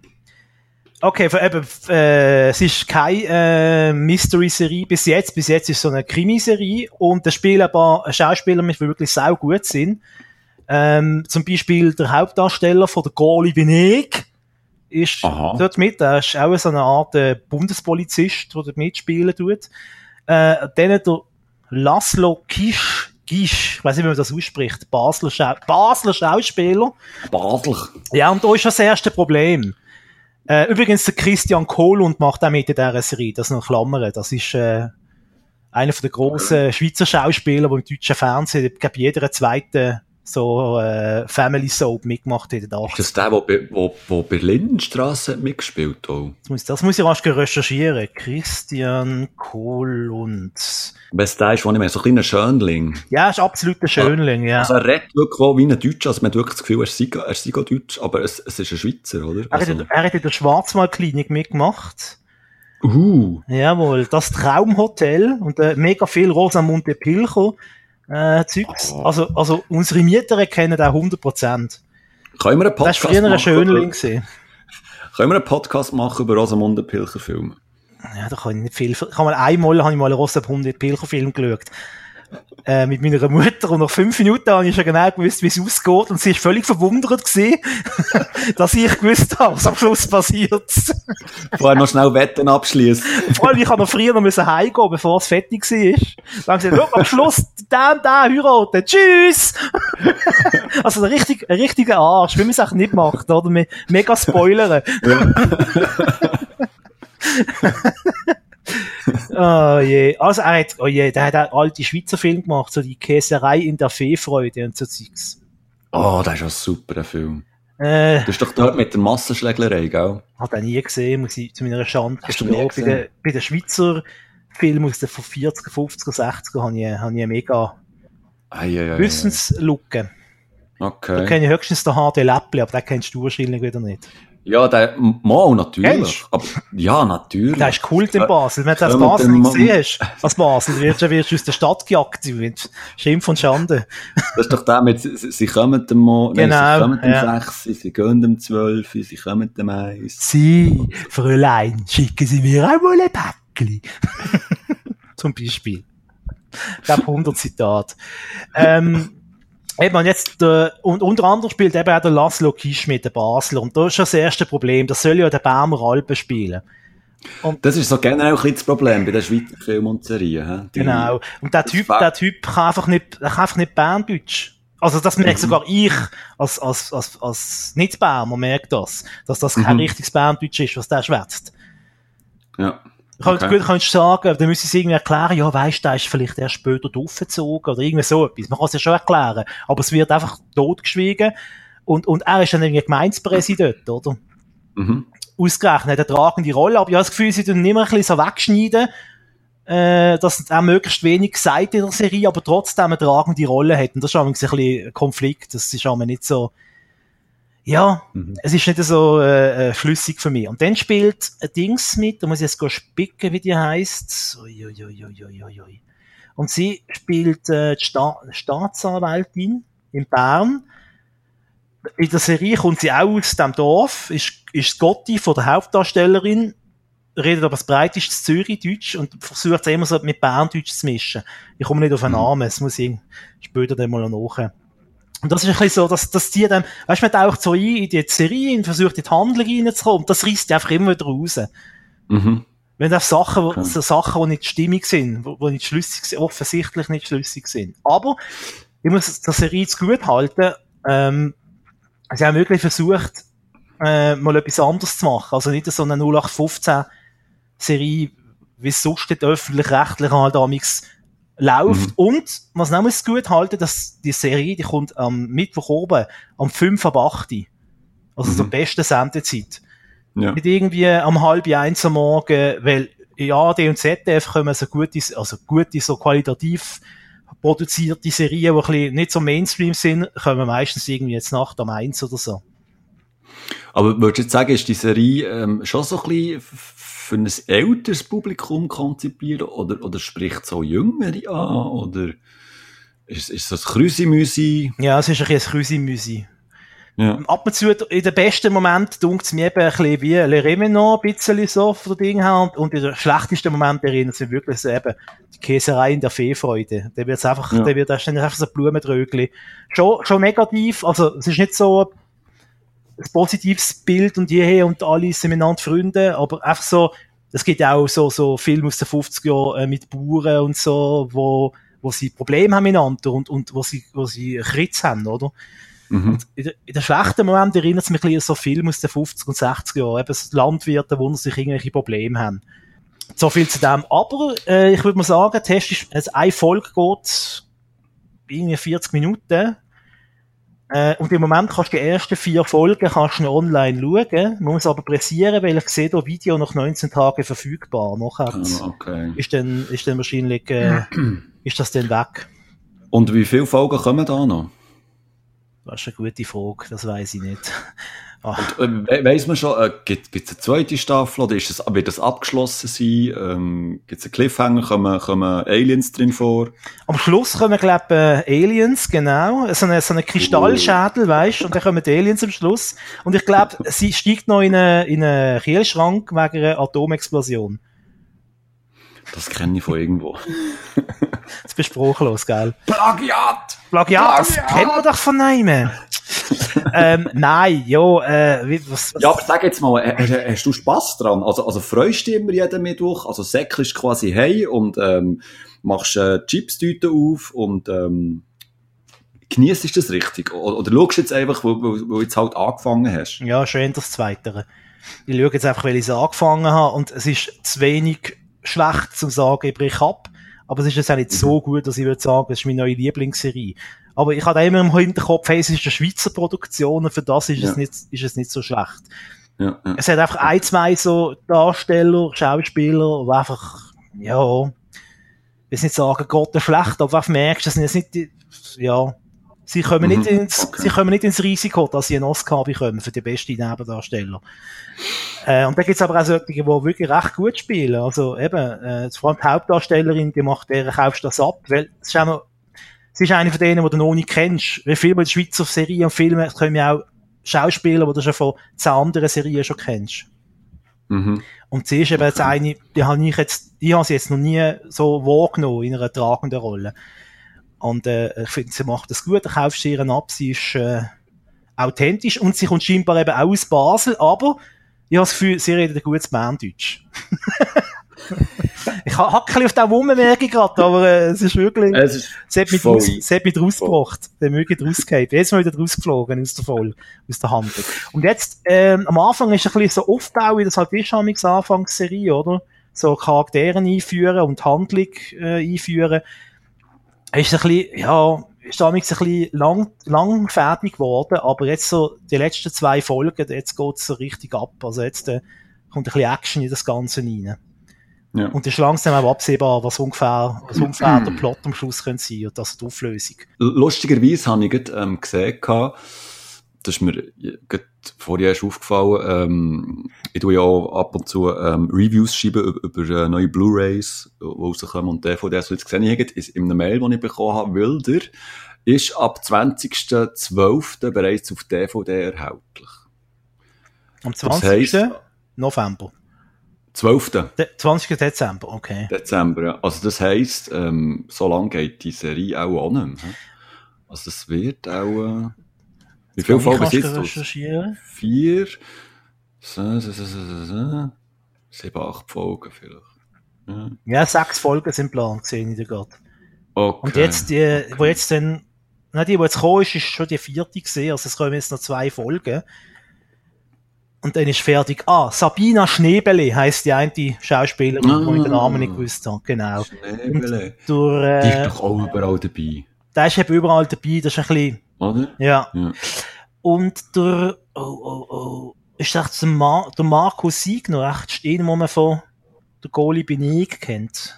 Speaker 2: okay, eben, äh, es ist keine äh, Mystery-Serie bis jetzt. Bis jetzt ist es so eine Krimiserie und da spielen ein paar Schauspieler mit, die wirklich sau gut sind. Ähm, zum Beispiel der Hauptdarsteller von der Goli Veneg ist
Speaker 3: Aha.
Speaker 2: dort mit. Er ist auch so eine Art äh, Bundespolizist, der dort mitspielen tut. Äh, dann der Laszlo Kisch, Gisch, ich weiß nicht, wie man das ausspricht, Basler, Schau Basler Schauspieler.
Speaker 3: Basel.
Speaker 2: Ja, und da ist das erste Problem. Äh, übrigens, der Christian Kohlund macht auch mit in dieser Serie, das noch Klammern. Das ist äh, einer von den grossen Schweizer Schauspieler, der im deutschen Fernsehen, ich glaube, jeder zweite so äh, Family Soap mitgemacht hat in den 80ern.
Speaker 3: Ist das der, der, wo, wo hat mitgespielt hat?
Speaker 2: Das muss, das muss ich rasch recherchieren. Christian Kohlund.
Speaker 3: Wenn es der ist, wo ich meine, so ein kleiner Schönling.
Speaker 2: Ja, ist absolut ein Schönling, ja.
Speaker 3: Also er redet wirklich auch wie ein Deutscher, also man hat wirklich das Gefühl, er sei, er sei auch Deutsch, aber es, es ist ein Schweizer, oder?
Speaker 2: Er hat,
Speaker 3: Also,
Speaker 2: er hat in der Schwarzwaldklinik mitgemacht.
Speaker 3: uh,
Speaker 2: Jawohl, das Traumhotel und äh, mega viel Rosamunde Pilcher äh, Zeugs.
Speaker 3: Oh.
Speaker 2: Also, also unsere Mieter kennen auch 100%.
Speaker 3: können wir einen
Speaker 2: Das war
Speaker 3: Podcast
Speaker 2: früher ein
Speaker 3: machen?
Speaker 2: Schönling.
Speaker 3: Können wir einen Podcast machen über Rosamunde Pilcher Filme?
Speaker 2: Ja, da kann ich nicht viel. Habe mal einmal, habe ich mal einen Rosamunde Pilcher Film geschaut. Äh, mit meiner Mutter und nach fünf Minuten habe ich schon genau gewusst, wie es ausgeht und sie ist völlig verwundert gewesen, dass ich gewusst habe, was am Schluss passiert.
Speaker 3: Vorher noch schnell Wetten abschließen.
Speaker 2: Vor allem, ich habe noch früher noch müssen heimgehen, bevor es fertig war. Dann haben sie gesagt, am Schluss, und der heiraten. Tschüss! also, ein richtig, ein richtiger Arsch, wie man es auch nicht macht, oder? Me mega spoilern. oh je. Also, er hat, oh je, der hat auch alte Schweizer Film gemacht, so die Käserei in der Feefreude und so Zeugs.
Speaker 3: Oh, das ist ein super Film.
Speaker 2: Äh,
Speaker 3: Das ist doch dort mit der Massenschlägerei, gell?
Speaker 2: hat er nie gesehen, muss ich zu meiner Schande
Speaker 3: Hast du nie
Speaker 2: Bei
Speaker 3: gesehen?
Speaker 2: den, bei den Schweizer Filmen aus den 40er, 50er, 60er habe ich, habe ich eine mega. Wissenslücke. Da
Speaker 3: Okay.
Speaker 2: kenne ich höchstens den HD Läppli, aber den kennst du wahrscheinlich wieder nicht.
Speaker 3: Ja, der, mal, natürlich. Aber, ja, natürlich.
Speaker 2: Der ist Kult in Basel. Wenn du das Basel nicht gesehen hast, als Basel, wirst du wirst aus der Stadt gejagt. Schimpf und Schande.
Speaker 3: Das ist doch der mit, sie, sie kommen dem Mo,
Speaker 2: Genau,
Speaker 3: nein, sie kommen dem
Speaker 2: ja.
Speaker 3: 6, sie gehen dem 12, sie kommen dem 1.
Speaker 2: Sie, Fräulein, schicken Sie mir auch mal ein Päckchen. Zum Beispiel. Ich glaube, 100 Zitat. Ähm, eben, und jetzt, der, und unter anderem spielt eben auch der Laszlo Kisch mit, der Basler. Und da ist das erste Problem. Das soll ja der Berner Alpen spielen.
Speaker 3: Und das ist so generell ein bisschen das Problem bei den Schweizer Filmen und Serien.
Speaker 2: Die, genau. Und der Typ, der Typ kann einfach nicht, kann einfach nicht Berndeutsch. Also das merkt mhm. sogar ich als, als, als, als Nicht-Bärmer merkt das, dass das kein mhm. richtiges Berndeutsch ist, was der schwätzt.
Speaker 3: Ja.
Speaker 2: Okay. Gut, kannst du sagen, dann müsste sie irgendwie erklären, ja, weißt du, der ist vielleicht erst später aufgezogen oder irgendwie so etwas. Man kann es ja schon erklären. Aber es wird einfach totgeschwiegen. Und, und er ist dann irgendwie Gemeindepräsident, oder? Mhm. Ausgerechnet, eine tragende Rolle. Aber ich habe das Gefühl, sie tun immer ein bisschen so wegschneiden, äh, dass er möglichst wenig gesagt in der Serie, aber trotzdem eine tragende Rolle hat. Und das ist ein bisschen ein Konflikt. Das ist auch nicht so, ja, mhm. es ist nicht so äh, äh, flüssig für mich. Und dann spielt ein Dings mit, da muss ich jetzt spicken, wie die heisst. Uiuiuiuiui. Und sie spielt äh, die Sta Staatsanwältin in Bern. In der Serie kommt sie auch aus dem Dorf, ist, ist Gotti von der Hauptdarstellerin, redet aber das breiteste Zürich-Deutsch und versucht es immer so mit Berndeutsch zu mischen. Ich komme nicht auf einen mhm. Namen, es muss ich später dann mal nachher. Und das ist ein bisschen so, dass, dass die dann, weißt du, man taucht so ein in die Serie und versucht in die Handlung reinzukommen und das reißt die einfach immer wieder raus. Mhm. Wenn das Sachen, okay. so Sachen, die nicht stimmig sind, wo, wo nicht schlüssig sind, offensichtlich nicht schlüssig sind. Aber, ich muss der Serie zu gut halten, ähm, sie haben wirklich versucht, äh, mal etwas anderes zu machen. Also nicht so eine 0815 Serie, wie es sonst die öffentlich-rechtlichen halt damals läuft. Mhm. Und, was noch muss gut halten, dass die Serie, die kommt am Mittwoch oben, am 5 ab 8. Also mhm. zur besten Sendezeit. Ja. Nicht irgendwie am halb eins am Morgen, weil ja, D und ZDF kommen so gute, also gute, so qualitativ produzierte Serien, die ein bisschen nicht so Mainstream sind, kommen meistens irgendwie jetzt Nacht am eins oder so.
Speaker 3: Aber würdest du jetzt sagen, ist die Serie ähm, schon so ein bisschen für ein älteres Publikum konzipiert oder, oder spricht so Jüngere an oder ist, ist das Krüsimüsi?
Speaker 2: Ja, es ist ein bisschen Krüsimüsi. Ja. Ab und zu, in den besten Moment, dunkt es mir eben ein bisschen wie Le Revenant, ein bisschen so von der Ding her, und, in den schlechtesten Moment erinnert es mich wirklich so eben, die Käserei in der Feefreude. Der wird einfach, ja. der wird einfach so Blumentrögli. Schon, schon negativ, also, es ist nicht so, ein positives Bild und jeher und alle sind miteinander Freunde, aber einfach so, es gibt auch so, so Filme aus den 50er Jahren äh, mit Bauern und so, wo, wo sie Probleme haben miteinander und, und wo sie, wo sie Kritz haben, oder? Mhm. In, der, in der schlechten Moment erinnert es mich ein bisschen an so Filme aus den 50er und 60er Jahren, eben Landwirte, wo sich irgendwelche Probleme haben. So viel zu dem. Aber, äh, ich würde mal sagen, Test ist, also eine Folge geht irgendwie 40 Minuten äh, und im Moment kannst du die ersten vier Folgen kannst du online schauen. Man muss aber pressieren, weil ich sehe, das Video nach 19 Tagen verfügbar. Nachher oh, okay. ist dann, ist dann wahrscheinlich, äh, ist das dann weg.
Speaker 3: Und wie viele Folgen kommen da noch?
Speaker 2: Das ist eine gute Frage, das weiß ich nicht.
Speaker 3: Und, äh, weiss man schon, äh, gibt es eine zweite Staffel oder ist das, wird das abgeschlossen sein? Ähm, gibt es einen Cliffhanger? Kommen, kommen Aliens drin vor?
Speaker 2: Am Schluss kommen, glaube ich, äh, Aliens, genau. So eine, so eine Kristallschädel, oh. weißt Und dann kommen die Aliens am Schluss. Und ich glaube, sie steigt noch in einen, in einen Kielschrank wegen einer Atomexplosion.
Speaker 3: Das kenne ich von irgendwo.
Speaker 2: das bist spruchlos, gell?
Speaker 3: Plagiat!
Speaker 2: Plagiat, das kennt man doch von einem. ähm, nein, ja, äh, was, was?
Speaker 3: Ja, aber sag jetzt mal, hast, hast du Spass dran? Also, also freust du immer jeden Mittwoch? Also säckelst quasi hey und ähm, machst äh, Chips-Tüten auf und ähm, genießt das richtig? Oder, oder schaust du jetzt einfach, wo, wo, wo du jetzt halt angefangen hast?
Speaker 2: Ja, schön das Zweite. Ich schaue jetzt einfach, weil ich es angefangen habe und es ist zu wenig schlecht zum sagen, ich brich ab. Aber es ist jetzt auch nicht so mhm. gut, dass ich würde sagen, es ist meine neue Lieblingsserie. Aber ich habe immer im Hinterkopf, hey, es ist eine Schweizer Produktion und für das ist, ja. es, nicht, ist es nicht so schlecht. Ja, ja. Es hat einfach ein, zwei so Darsteller, Schauspieler, die einfach, ja, ich will nicht sagen, Gott schlecht, aber einfach merkst, das sind jetzt nicht ja, sie kommen mhm, nicht ins, okay. sie kommen nicht ins Risiko, dass sie einen Oscar bekommen für die besten Nebendarsteller. Äh, und da gibt's aber auch solche, die wirklich recht gut spielen. Also eben, äh, vor allem die Hauptdarstellerin, die macht, der kaufst das ab, weil, das ist auch sie ist eine von denen, die du noch nicht kennst. Wie viele Schweizer Serien und Filme können ja auch Schauspieler, die du schon von zehn anderen Serien schon kennst. Mhm. Und sie ist eben okay. jetzt eine, die habe ich jetzt, die habe sie jetzt noch nie so wahrgenommen in einer tragenden Rolle. Und äh, ich finde, sie macht das gut, ich kaufe sie ihren ab, sie ist äh, authentisch und sie kommt scheinbar eben auch aus Basel, aber Ich habe das Gefühl, sie reden ein gutes Berndeutsch. ich bisschen auf den rummerken gerade, aber äh, es ist wirklich,
Speaker 3: Es ist
Speaker 2: es hat mich, raus, es hat mich rausgebracht. Der möge rausgehauen. Jetzt mal wieder rausgeflogen aus der Voll, aus der Hand. Und jetzt, ähm, am Anfang ist ein bisschen so Aufbau, wie das halt ist, amigs Anfangsserie, oder? So Charakteren einführen und Handlung, äh, einführen. Ist ein bisschen, ja, ist damals ein bisschen lang, lang fertig geworden, aber jetzt so, die letzten zwei Folgen, jetzt geht's so richtig ab. Also jetzt, äh, kommt ein bisschen Action in das Ganze rein.
Speaker 3: Ja.
Speaker 2: Und es ist langsam auch absehbar, was ungefähr, was ungefähr der Plot am Schluss könnte sein und das die Auflösung.
Speaker 3: Lustigerweise habe ich gerade, ähm, gesehen, das ist mir vorher erst aufgefallen, ähm, ich tue ja auch ab und zu ähm, Reviews schreiben über, über äh, neue Blu-Rays, die rauskommen und DVDs, die jetzt gesehen habe, ist in einer Mail, die ich bekommen habe, Wilder, ist ab 20.12. bereits auf DVD erhältlich.
Speaker 2: Am
Speaker 3: Das
Speaker 2: 20.
Speaker 3: heisst,
Speaker 2: November.
Speaker 3: 12.
Speaker 2: De 20. Dezember, okay.
Speaker 3: Dezember, ja. Also das heisst, ähm, so lange geht die Serie auch auch nicht mehr. hä? Also das wird auch, äh, wie viele Folgen sind es? Vier, so, so, so, so, so, sieben, acht Folgen vielleicht. Ja.
Speaker 2: Ja, sechs Folgen sind geplant, sehe ich gerade.
Speaker 3: Okay.
Speaker 2: Und jetzt, die, wo jetzt dann, na, die, wo jetzt gekommen ist, ist schon die vierte gesehen, also es kommen jetzt noch zwei Folgen. Und dann ist fertig. Ah, Sabina Schneebele heisst die eine Schauspielerin,
Speaker 3: Ah.
Speaker 2: wo ich den Namen nicht gewusst habe. Genau.
Speaker 3: Schneebele.
Speaker 2: Durch,
Speaker 3: Die ist
Speaker 2: äh,
Speaker 3: doch auch überall dabei,
Speaker 2: der ist eben überall dabei, das ist ein bisschen,
Speaker 3: oder?
Speaker 2: ja.
Speaker 3: Ja.
Speaker 2: Und der, oh, oh, oh, ist das der, Mar der Markus Siegner, echt den, wo man von der Goalie Benig kennt.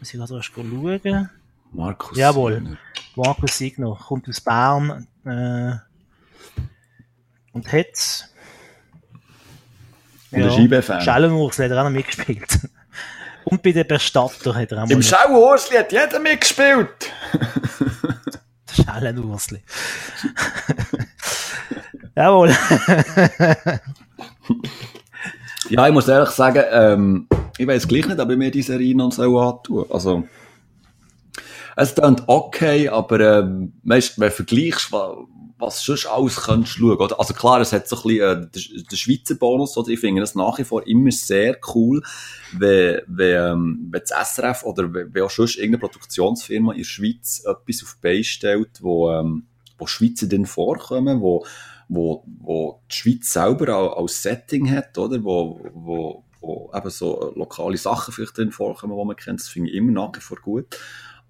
Speaker 2: Muss ich gerade erst schauen.
Speaker 3: Markus.
Speaker 2: Jawohl.
Speaker 3: Signer.
Speaker 2: Markus Siegner kommt aus Bern äh, und hat
Speaker 3: Und der Scheibenfan.
Speaker 2: Schellenwurst hat er auch noch mitgespielt. Und bei den Bestatter hat er auch
Speaker 3: Im Schauursli hat jeder mitgespielt.
Speaker 2: Schellenwursli. Jawohl.
Speaker 3: Ja, ich muss ehrlich sagen, ähm, ich weiß gleich nicht, ob ich mir die Serie noch so antue. Also, es klingt okay, aber, ähm, weißt, wenn du vergleichst, was, sonst alles könntest schauen, oder? Also klar, es hat so ein bisschen, äh, den, den Schweizer Bonus, oder? Ich finde das nach wie vor immer sehr cool, wenn, wenn, ähm, wenn das SRF oder wenn, wenn auch sonst irgendeine Produktionsfirma in der Schweiz etwas auf die Beine stellt, wo, ähm, wo Schweizer dann vorkommen, wo, wo, wo die Schweiz selber auch als Setting hat, oder? Wo, wo, wo eben so lokale Sachen vielleicht drin vorkommen, die man kennt. Das finde ich immer nach wie vor gut.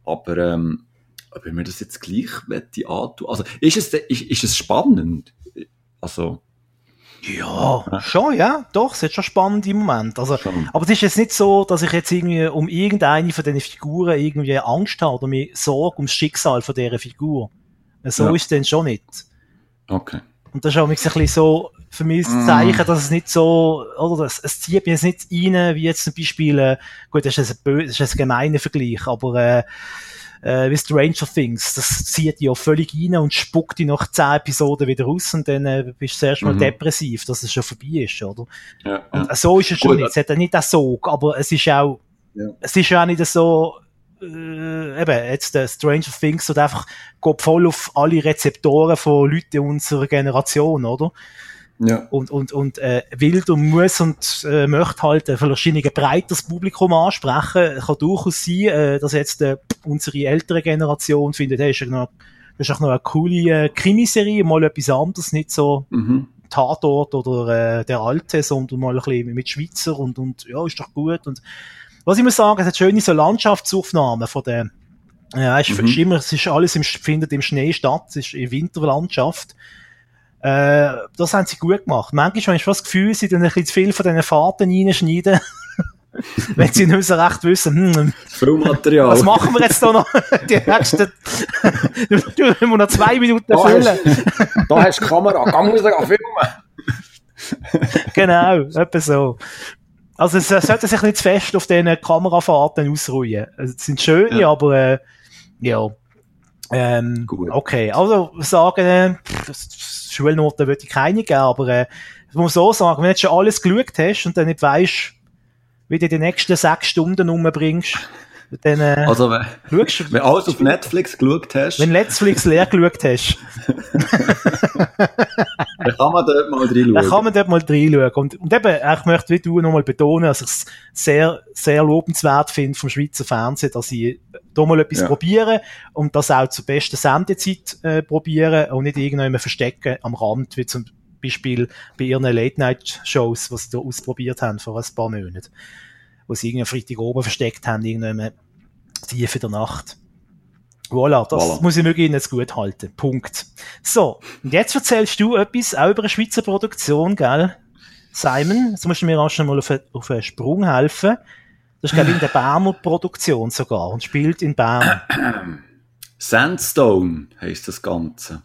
Speaker 3: Aber, ähm, ob ich mir das jetzt gleich möchte antun. Also, ist es, ist, ist es spannend? Also,
Speaker 2: Ja, schon, ja. Doch, es hat schon spannende Momente. Also,
Speaker 3: Schon.
Speaker 2: aber es ist jetzt nicht so, dass ich jetzt irgendwie um irgendeine von diesen Figuren irgendwie Angst habe oder mir Sorge ums Schicksal von dieser Figur. So
Speaker 3: Ja.
Speaker 2: ist es dann schon nicht.
Speaker 3: okay.
Speaker 2: Und das ist auch ein bisschen so, für mich das Zeichen, dass es nicht so, oder das, es zieht mir jetzt nicht rein, wie jetzt zum Beispiel, äh, gut, das ist ein, bö- das ist ein gemeiner Vergleich, aber, äh, äh, wie Stranger Things, das zieht dich ja völlig rein und spuckt dich nach zehn Episoden wieder raus und dann äh, bist du zuerst mal
Speaker 3: Mhm.
Speaker 2: depressiv, dass es schon vorbei ist, oder?
Speaker 3: Ja,
Speaker 2: Und
Speaker 3: ja.
Speaker 2: äh, so ist es schon
Speaker 3: Gut,
Speaker 2: nicht. Es hat ja nicht den Sog, aber es ist auch,
Speaker 3: Ja.
Speaker 2: es ist ja auch nicht so, äh, eben, jetzt der Stranger Things und einfach geht voll auf alle Rezeptoren von Leuten unserer Generation, oder?
Speaker 3: ja.
Speaker 2: Und, und, und äh, will und muss und äh, möchte halt ein wahrscheinlich ein breiteres Publikum ansprechen. Kann durchaus sein, äh, dass jetzt äh, unsere ältere Generation findet, hey, ist ja noch, das ist auch noch eine coole äh, Krimiserie, mal etwas anderes, nicht so
Speaker 3: Mhm.
Speaker 2: Tatort oder äh, der Alte, sondern mal ein bisschen mit Schweizer und, und ja, ist doch gut. Und was ich muss sagen, es hat schöne so Landschaftsaufnahmen von der, ja, es ist,
Speaker 3: Mhm.
Speaker 2: ist immer, es ist alles im, findet im Schnee statt, es ist in Winterlandschaft. Äh, das haben sie gut gemacht. Manchmal habe ich fast das Gefühl, sie dann ein bisschen zu viel von diesen Fahrten reinschneiden. Wenn sie nicht so recht wissen, hm,
Speaker 3: Filmmaterial.
Speaker 2: was machen wir jetzt da noch? Die nächsten, du, du, wir müssen noch zwei Minuten
Speaker 3: Da
Speaker 2: füllen.
Speaker 3: hast, da hast du die Kamera, gang raus, geh filmen.
Speaker 2: Genau, etwa so. Also es sollte sich nicht zu fest auf diesen Kamerafahrten ausruhen. Also, es sind schöne,
Speaker 3: Ja.
Speaker 2: aber äh, ja. Ähm,
Speaker 3: Gut.
Speaker 2: okay, also sagen, äh, Schulnoten würde ich keine geben, aber äh, ich muss so sagen, wenn du jetzt schon alles geschaut hast und dann nicht weißt, wie du die nächsten sechs Stunden umbringst, Dann, äh,
Speaker 3: Also, wenn,
Speaker 2: schaust,
Speaker 3: wenn alles auf Netflix geschaut hast,
Speaker 2: wenn Netflix leer geschaut hast,
Speaker 3: dann kann man dort mal reinschauen.
Speaker 2: dann kann man dort mal reinschauen. Und, und eben, ich möchte wie du nochmal betonen, dass ich es sehr, sehr lobenswert finde vom Schweizer Fernsehen, dass sie da mal etwas
Speaker 3: Ja.
Speaker 2: probieren und das auch zur besten Sendezeit äh, probieren und nicht irgendjemand verstecken am Rand, wie zum Beispiel bei ihren Late-Night-Shows, was sie da ausprobiert haben vor ein paar Monaten. Wo sie irgendwie Freitag oben versteckt haben, irgendjemand tief in der Nacht. Voilà, das
Speaker 3: Voilà.
Speaker 2: muss ich wirklich Ihnen jetzt gut halten. Punkt. So, und jetzt erzählst du etwas, auch über eine Schweizer Produktion, gell? Simon, jetzt musst du mir auch schon mal auf, einen- auf einen Sprung helfen. Das ist, glaube ich, in der Berner Produktion sogar und spielt in Bern.
Speaker 3: Sandstone heisst das Ganze.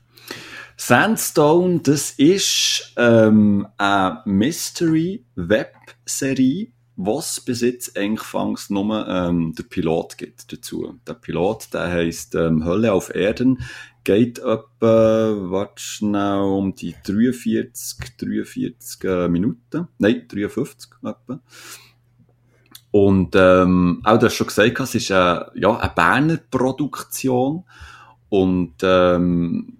Speaker 3: Sandstone, das ist ähm, eine Mystery-Web-Serie, was bis jetzt eigentlich fangs nur ähm, der Pilot gibt dazu. Der Pilot, der heisst ähm, Hölle auf Erden, geht etwa, warte schnell, um die 43, 43 äh, Minuten. Nein, 53 etwa. Und ähm, auch du hast schon gesagt, es ist eine, ja, eine Berner Produktion. Und ähm,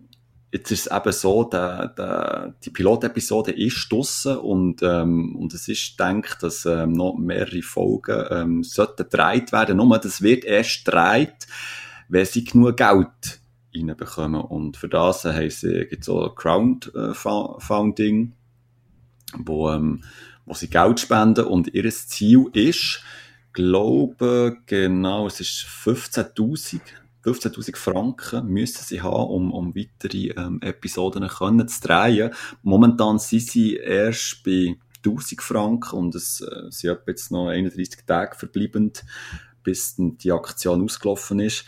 Speaker 3: jetzt ist es eben so, der, der, die Pilotepisode ist draussen und, ähm, und es ist gedacht, dass ähm, noch mehrere Folgen ähm, sollten gedreht werden. Nur das wird erst gedreht, wenn sie genug Geld reinbekommen. Und für das äh, haben sie, gibt auch Crowdfunding, wo, ähm, wo sie Geld spenden und ihr Ziel ist, glaube genau, es ist 15.000 15.000 Franken müssen sie haben, um, um weitere ähm, Episoden können zu drehen. Momentan sind sie erst bei 1000 Franken und es äh, sind jetzt noch 31 Tage verbleibend, bis die Aktion ausgelaufen ist.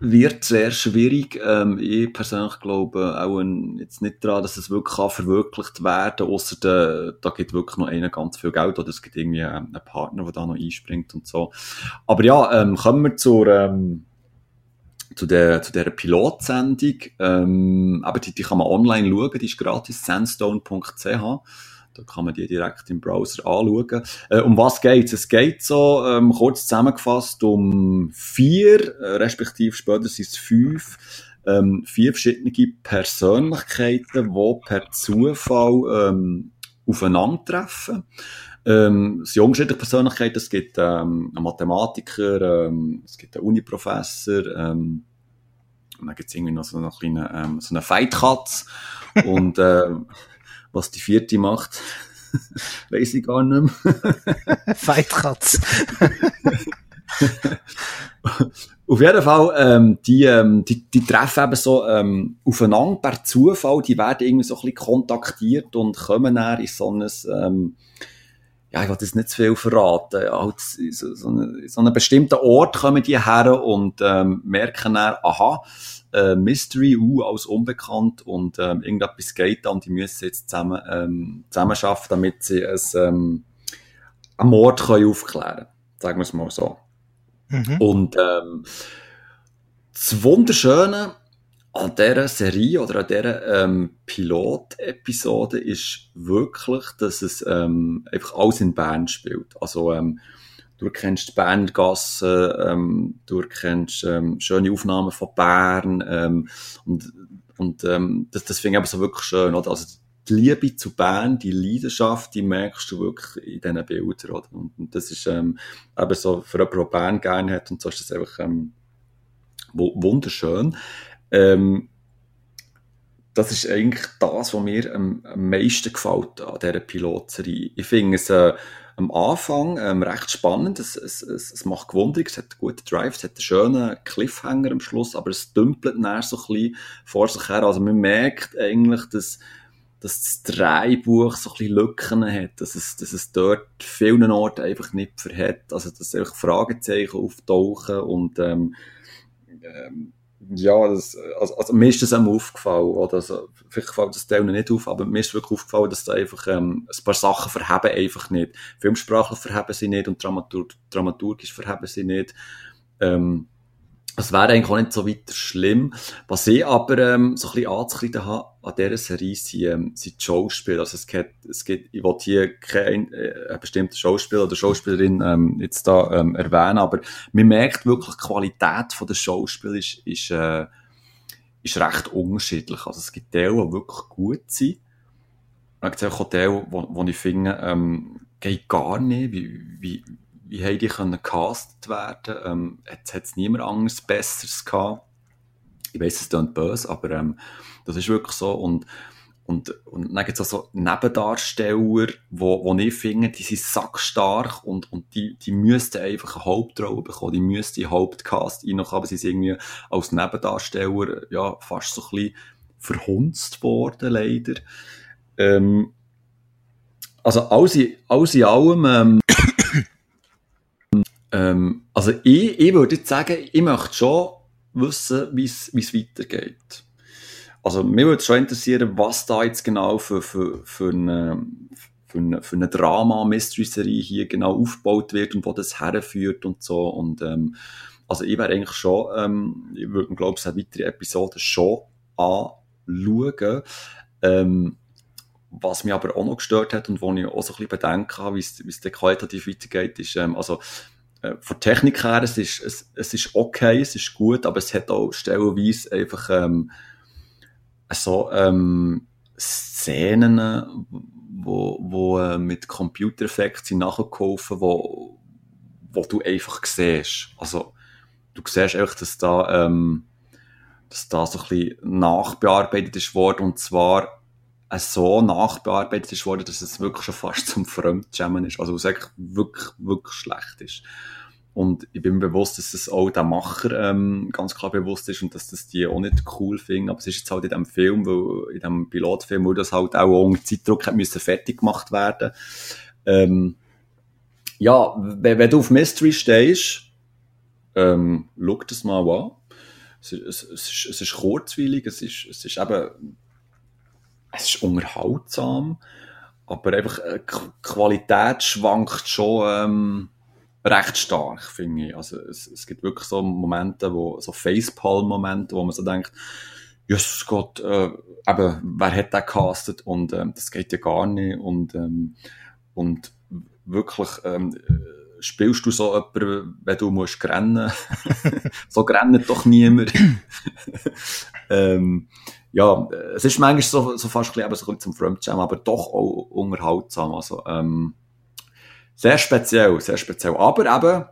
Speaker 3: Wird sehr schwierig. Ähm, ich persönlich glaube auch ein, jetzt nicht daran, dass es wirklich kann verwirklicht werden außer da gibt wirklich noch einer ganz viel Geld oder es gibt irgendwie ähm, einen Partner, der da noch einspringt und so. Aber ja, ähm, kommen wir zur, ähm, zu der, zu der Pilotsendung. Ähm, aber die, die kann man online schauen, die ist gratis, sandstone.ch. Da kann man die direkt im Browser anschauen. Äh, um was geht's? Es geht so, ähm, kurz zusammengefasst, um vier, äh, respektive später sind es fünf, ähm, vier verschiedene Persönlichkeiten, die per Zufall ähm, aufeinandertreffen. Ähm, es sind unterschiedliche Persönlichkeiten. Es gibt ähm, einen Mathematiker, ähm, es gibt einen Uniprofessor, ähm, und dann gibt es irgendwie noch so eine kleine, ähm, so eine Feitkatz. und ähm, was die vierte macht, weiß ich gar nicht mehr.
Speaker 2: Feitkratz.
Speaker 3: Auf jeden Fall, ähm, die, ähm, die, die treffen eben so ähm, aufeinander per Zufall, die werden irgendwie so ein bisschen kontaktiert und kommen dann in so ein, ähm, ja, ich will das nicht zu viel verraten, halt in so, so, eine, so einen bestimmten Ort kommen die her und ähm, merken dann, aha, äh, Mystery, uh, als unbekannt und ähm, irgendetwas geht da und die müssen jetzt zusammen, ähm, zusammen schaffen, damit sie es, ähm, einen Mord können aufklären können. Sagen wir es mal so.
Speaker 2: Mhm.
Speaker 3: Und ähm, das Wunderschöne an dieser Serie oder an dieser ähm, Pilot-Episode ist wirklich, dass es ähm, einfach alles in Bern spielt. Also ähm, du kennst die Berngasse, ähm, du kennst ähm, schöne Aufnahmen von Bern ähm, und, und ähm, das, das finde ich eben so wirklich schön. Oder? Also die Liebe zu Bern, die Leidenschaft, die merkst du wirklich in diesen Bildern. Oder? Und, und das ist ähm, eben so, für jemanden, der Bern gerne hat und so ist das einfach ähm, wu- wunderschön. Ähm, das ist eigentlich das, was mir am, am meisten gefällt an dieser Pilotserie. Ich finde es äh, am Anfang ähm, recht spannend. Es, es, es, es macht gewundert, es hat einen guten Drive, es hat einen schönen Cliffhanger am Schluss, aber es dümpelt dann so ein bisschen vor sich her. Also man merkt eigentlich, dass, dass das Drehbuch so ein bisschen Lücken hat, dass es, dass es dort vielen Orten einfach nicht verhält. Also dass einfach Fragezeichen auftauchen und ähm, ähm, ja, das, also, also mir ist das auch aufgefallen, oder? Also, vielleicht fällt das denen nicht auf, aber mir ist wirklich aufgefallen, dass da einfach ähm, ein paar Sachen verheben einfach nicht. Filmsprachlich verheben sie nicht und Dramatur dramaturgisch verheben sie nicht. Ähm, es wäre eigentlich auch nicht so weiter schlimm. Was ich aber ähm, so ein bisschen anzukreiden habe, an dieser Serie sind, ähm, sind die Schauspieler. Also es gibt, es gibt, ich will hier kein äh, bestimmter Schauspieler oder Schauspielerin ähm, jetzt da ähm, erwähnen, aber man merkt wirklich, die Qualität der Schauspieler ist, ist, äh, ist recht unterschiedlich. Also es gibt Teile, die wirklich gut sind. Und dann gibt es auch Teile, wo, wo ich finde, ähm, geht gar nicht, wie, wie, wie haben die können gecastet werden? Ähm, jetzt hat es niemand anderes Besseres gehabt. Ich weiß, es klingt böse, aber ähm, das ist wirklich so. Und, und, und dann gibt es auch so Nebendarsteller, wo, wo ich finde, die sind sackstark und, und die, die müssten einfach eine Hauptrolle bekommen, die müssten in Hauptcast reinkommen, aber sie sind irgendwie als Nebendarsteller ja, fast so ein bisschen verhunzt worden, leider. Ähm, also alles in, alles in allem, ähm, ähm, also ich, ich würde jetzt sagen, ich möchte schon wissen, wie es weitergeht. Also mich würde schon interessieren, was da jetzt genau für, für, für eine, für eine, für eine Drama-Mystery-Serie hier genau aufgebaut wird und wo das herführt und so. Und ähm, also ich wäre eigentlich schon, ähm, ich würde mir glaube ich eine weitere Episode schon anschauen. Ähm, was mich aber auch noch gestört hat und wo ich auch so ein bisschen bedenken habe, wie es dann qualitativ weitergeht, ist, ähm, also äh, von Technik her, es ist, es, es ist okay, es ist gut, aber es hat auch stellenweise einfach ähm, so ähm, Szenen, wo, wo äh, mit Computereffekten nachgeholfen, wo, wo du einfach siehst. Also, du siehst einfach, dass da, ähm, dass da so ein bisschen nachbearbeitet ist worden, und zwar äh, so nachbearbeitet ist worden, dass es wirklich schon fast zum Fremdschämen ist. Also, wirklich, wirklich, wirklich schlecht ist. Und ich bin mir bewusst, dass es auch der Macher ähm, ganz klar bewusst ist und dass das die auch nicht cool finden. Aber es ist jetzt halt in dem Film, weil, in dem Pilotfilm, wo das halt auch unter Zeitdruck müssen fertig gemacht werden. Ähm, ja, wenn, wenn du auf Mystery stehst, ähm, schau das mal an. Es, es, es, ist, es ist kurzweilig, es ist, es ist eben, es ist unterhaltsam, aber einfach, äh, Qualität schwankt schon, ähm, recht stark, finde ich. Also es, es gibt wirklich so Momente, wo, so Facepalm-Momente, wo man so denkt, Jesus Gott, äh, eben, wer hat den castet und ähm, das geht ja gar nicht und, ähm, und wirklich ähm, spielst du so jemanden, wenn du musst rennen. so rennt doch niemand. ähm, ja, es ist manchmal so, so fast ein bisschen, so ein bisschen zum Fremdscham, aber doch auch unterhaltsam. Also, ähm, sehr speziell, sehr speziell. Aber eben,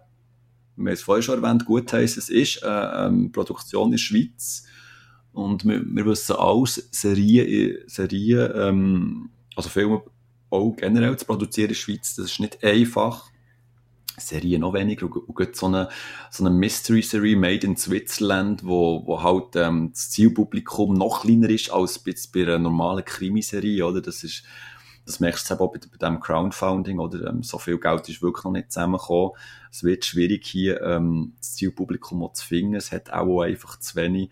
Speaker 3: wir haben es vorhin schon erwähnt, gut heisst, es ist äh, ähm, Produktion in der Schweiz. Und wir, wir wissen alles, Serien, Serien ähm, also Filme auch generell zu produzieren in der Schweiz, das ist nicht einfach. Serien noch weniger. Und, und so eine, so eine Mystery-Serie made in Switzerland, wo, wo halt ähm, das Zielpublikum noch kleiner ist als bei, bei einer normalen Krimiserie, oder? Das ist, das merkst du auch bei, bei dem Crowdfunding, oder? Ähm, so viel Geld ist wirklich noch nicht zusammengekommen. Es wird schwierig hier, ähm, das Zielpublikum auch zu finden. Es hat auch einfach zu wenig.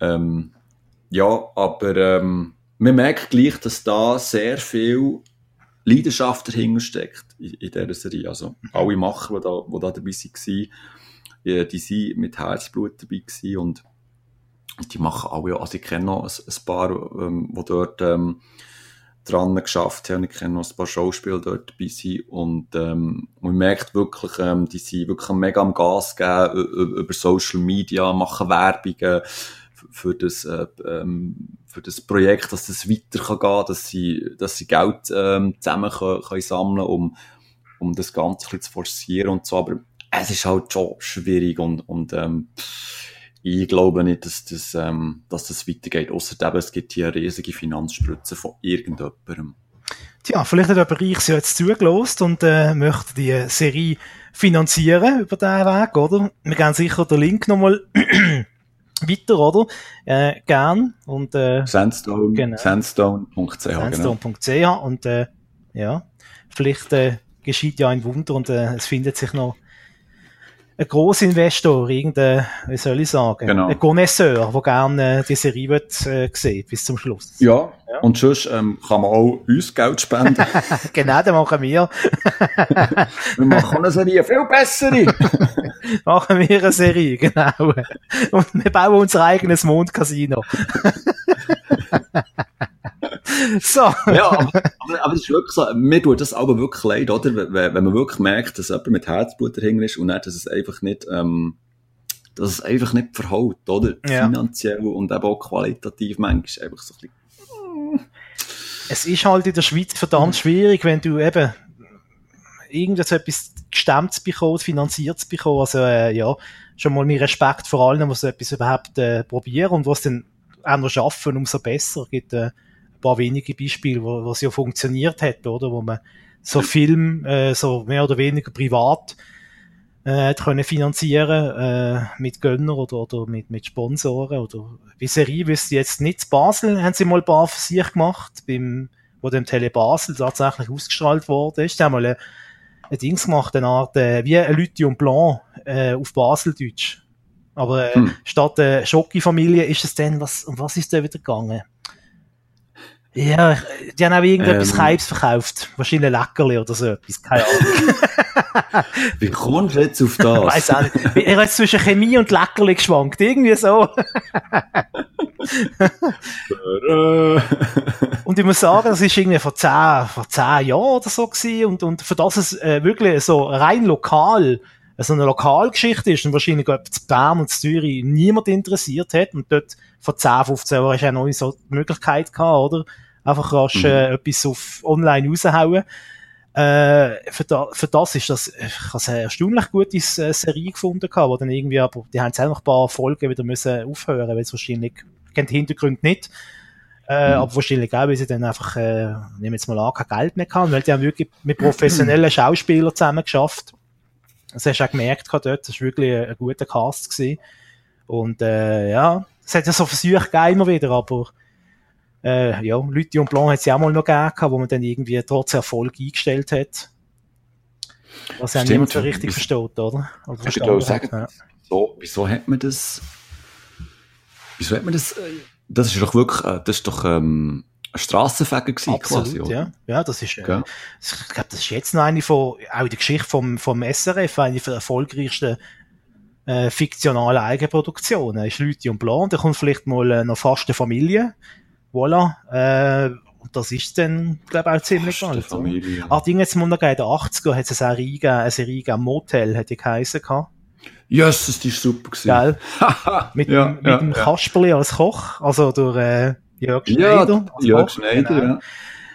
Speaker 3: Ähm, ja, aber ähm, man merkt gleich, dass da sehr viel Leidenschaft dahinter steckt in, in dieser Serie. Also alle Macher, die da, die da dabei waren, die, sind mit Herzblut dabei gewesen und die machen alle, also ich kenne noch ein, ein paar, ähm, die dort ähm, dran geschafft haben. Ich kenne noch ein paar Schauspieler dort dabei sind und ähm, man merkt wirklich, ähm, die sind wirklich mega am Gas geben über Social Media, machen Werbungen für das, äh, ähm, für das Projekt, dass das weiter kann gehen, dass sie, dass sie Geld ähm, zusammen können, können sammeln, um, um das Ganze ein bisschen zu forcieren und so. Aber es ist halt schon schwierig und, und ähm, ich glaube nicht, dass das, ähm, dass das weitergeht. Außerdem, es gibt hier riesige Finanzspritzen von irgendjemandem.
Speaker 2: Tja, vielleicht hat jemand Reichs ja jetzt zugelost und äh, möchte die Serie finanzieren über diesen Weg, oder? Wir geben sicher den Link nochmal weiter, oder? Äh, gern. Und, äh,
Speaker 3: Sandstone, genau. Sandstone.ch.
Speaker 2: Sandstone.ch genau. und äh, ja, vielleicht äh, geschieht ja ein Wunder und äh, es findet sich noch ein Grossinvestor, irgendein, wie soll ich sagen, genau. ein Connoisseur, der gerne die Serie wird, äh, sehen bis zum Schluss.
Speaker 3: Ja, ja. und sonst ähm, kann man auch uns Geld spenden.
Speaker 2: genau, das machen wir.
Speaker 3: wir machen eine Serie, viel bessere.
Speaker 2: machen wir eine Serie, genau. Und wir bauen unser eigenes Mondcasino. so.
Speaker 3: Ja, aber, aber, aber es ist wirklich so, mir tut das aber wirklich leid, oder? Wenn, wenn man wirklich merkt, dass jemand mit Herzblut dahinter ist und nicht, dass es einfach nicht, ähm, dass es einfach nicht verhaut, oder?
Speaker 2: Ja.
Speaker 3: Finanziell und eben auch qualitativ manchmal einfach so ein bisschen.
Speaker 2: Es ist halt in der Schweiz verdammt schwierig, wenn du eben irgendetwas gestemmt zu bekommen, finanziert zu bekommen. Also, äh, ja, schon mal mein Respekt vor allen, die so etwas überhaupt äh, probieren und was dann auch noch schaffen, umso besser. Es gibt äh, ein paar wenige Beispiele, wo, wo es ja funktioniert hat, oder? Wo man so Film, äh, so mehr oder weniger privat äh, können finanzieren äh, mit Gönner oder, oder mit, mit Sponsoren oder wie Serie wüsste jetzt nicht. Basel haben sie mal ein paar Versuche gemacht, beim, wo dem Tele Basel tatsächlich ausgestrahlt wurde. ist. Die haben mal ein, ein Dings gemacht, eine Art, äh, wie ein Lithium Blanc äh, auf Baseldeutsch. Aber äh,
Speaker 3: Hm.
Speaker 2: statt äh, Schocki-Familie ist es dann, was, um was ist da wieder gegangen? Ja, die haben auch irgendetwas
Speaker 3: Ähm.
Speaker 2: Keips verkauft. Wahrscheinlich Leckerli oder so etwas. Keine Ahnung.
Speaker 3: Wie kommst du jetzt auf das?
Speaker 2: Ich weiß auch nicht. Er hat zwischen Chemie und Leckerli geschwankt. Irgendwie so. Und ich muss sagen, das ist irgendwie vor zehn, vor zehn Jahren oder so gewesen. Und, und für das es äh, wirklich so rein lokal, äh, so eine Lokalgeschichte ist und wahrscheinlich etwa zu Bern und zu Zürich niemand interessiert hat. Und dort vor 10, 15 Jahren hast du auch noch so die Möglichkeit gehabt, oder? Einfach kannst
Speaker 3: Mhm.
Speaker 2: äh, etwas auf online raushauen. Äh, für, da, für das ist das, ich habe eine erstaunlich gute äh, Serie gefunden gehabt, wo dann irgendwie, aber die haben jetzt auch noch ein paar Folgen wieder müssen aufhören, weil es wahrscheinlich, ich kenne die Hintergründe nicht, äh,
Speaker 3: Mhm.
Speaker 2: aber wahrscheinlich auch, weil sie dann einfach, äh, nehmen jetzt mal an, kein Geld mehr haben, weil die haben wirklich mit professionellen Schauspielern zusammen geschafft. Das hast du auch gemerkt dort, das war wirklich ein, ein guter Cast gewesen. Und, äh, ja, es hat ja so Versuche immer wieder, aber, äh, ja, Leute und Blanc hat es ja auch mal noch gegeben, wo man dann irgendwie trotz Erfolg eingestellt hat. Was ja niemand so richtig versteht, oder? oder
Speaker 3: Ich würde sagen,
Speaker 2: ja.
Speaker 3: so, wieso hat man das? Wieso hat man das? äh, Das ist doch wirklich, äh, das ist doch ähm, Strassenfeger gewesen,
Speaker 2: Absolut,
Speaker 3: quasi,
Speaker 2: ja. Ja, das ist, äh,
Speaker 3: Gell?
Speaker 2: ich glaube, das ist jetzt noch eine von, auch in der Geschichte vom, vom SRF, eine von der erfolgreichsten äh, fiktionalen Eigenproduktionen. Ist Leute und Blanc, da kommt vielleicht mal äh, noch fast eine Familie. Voilà. Äh, und das ist dann, glaube ich, auch ziemlich oder?
Speaker 3: Familie.
Speaker 2: Ah, Ding jetzt mal noch in den 80er hat es eine Serie gegeben, eine Serie gegeben, Motel, hat die geheissen gehabt.
Speaker 3: Jesus, die ist super gewesen.
Speaker 2: Gell? Mit,
Speaker 3: ja,
Speaker 2: dem, mit
Speaker 3: ja,
Speaker 2: dem
Speaker 3: ja.
Speaker 2: Kasperli als Koch, also durch äh, Jörg
Speaker 3: Ja,
Speaker 2: Schneider. als
Speaker 3: Jörg Schneider,
Speaker 2: genau.
Speaker 3: ja.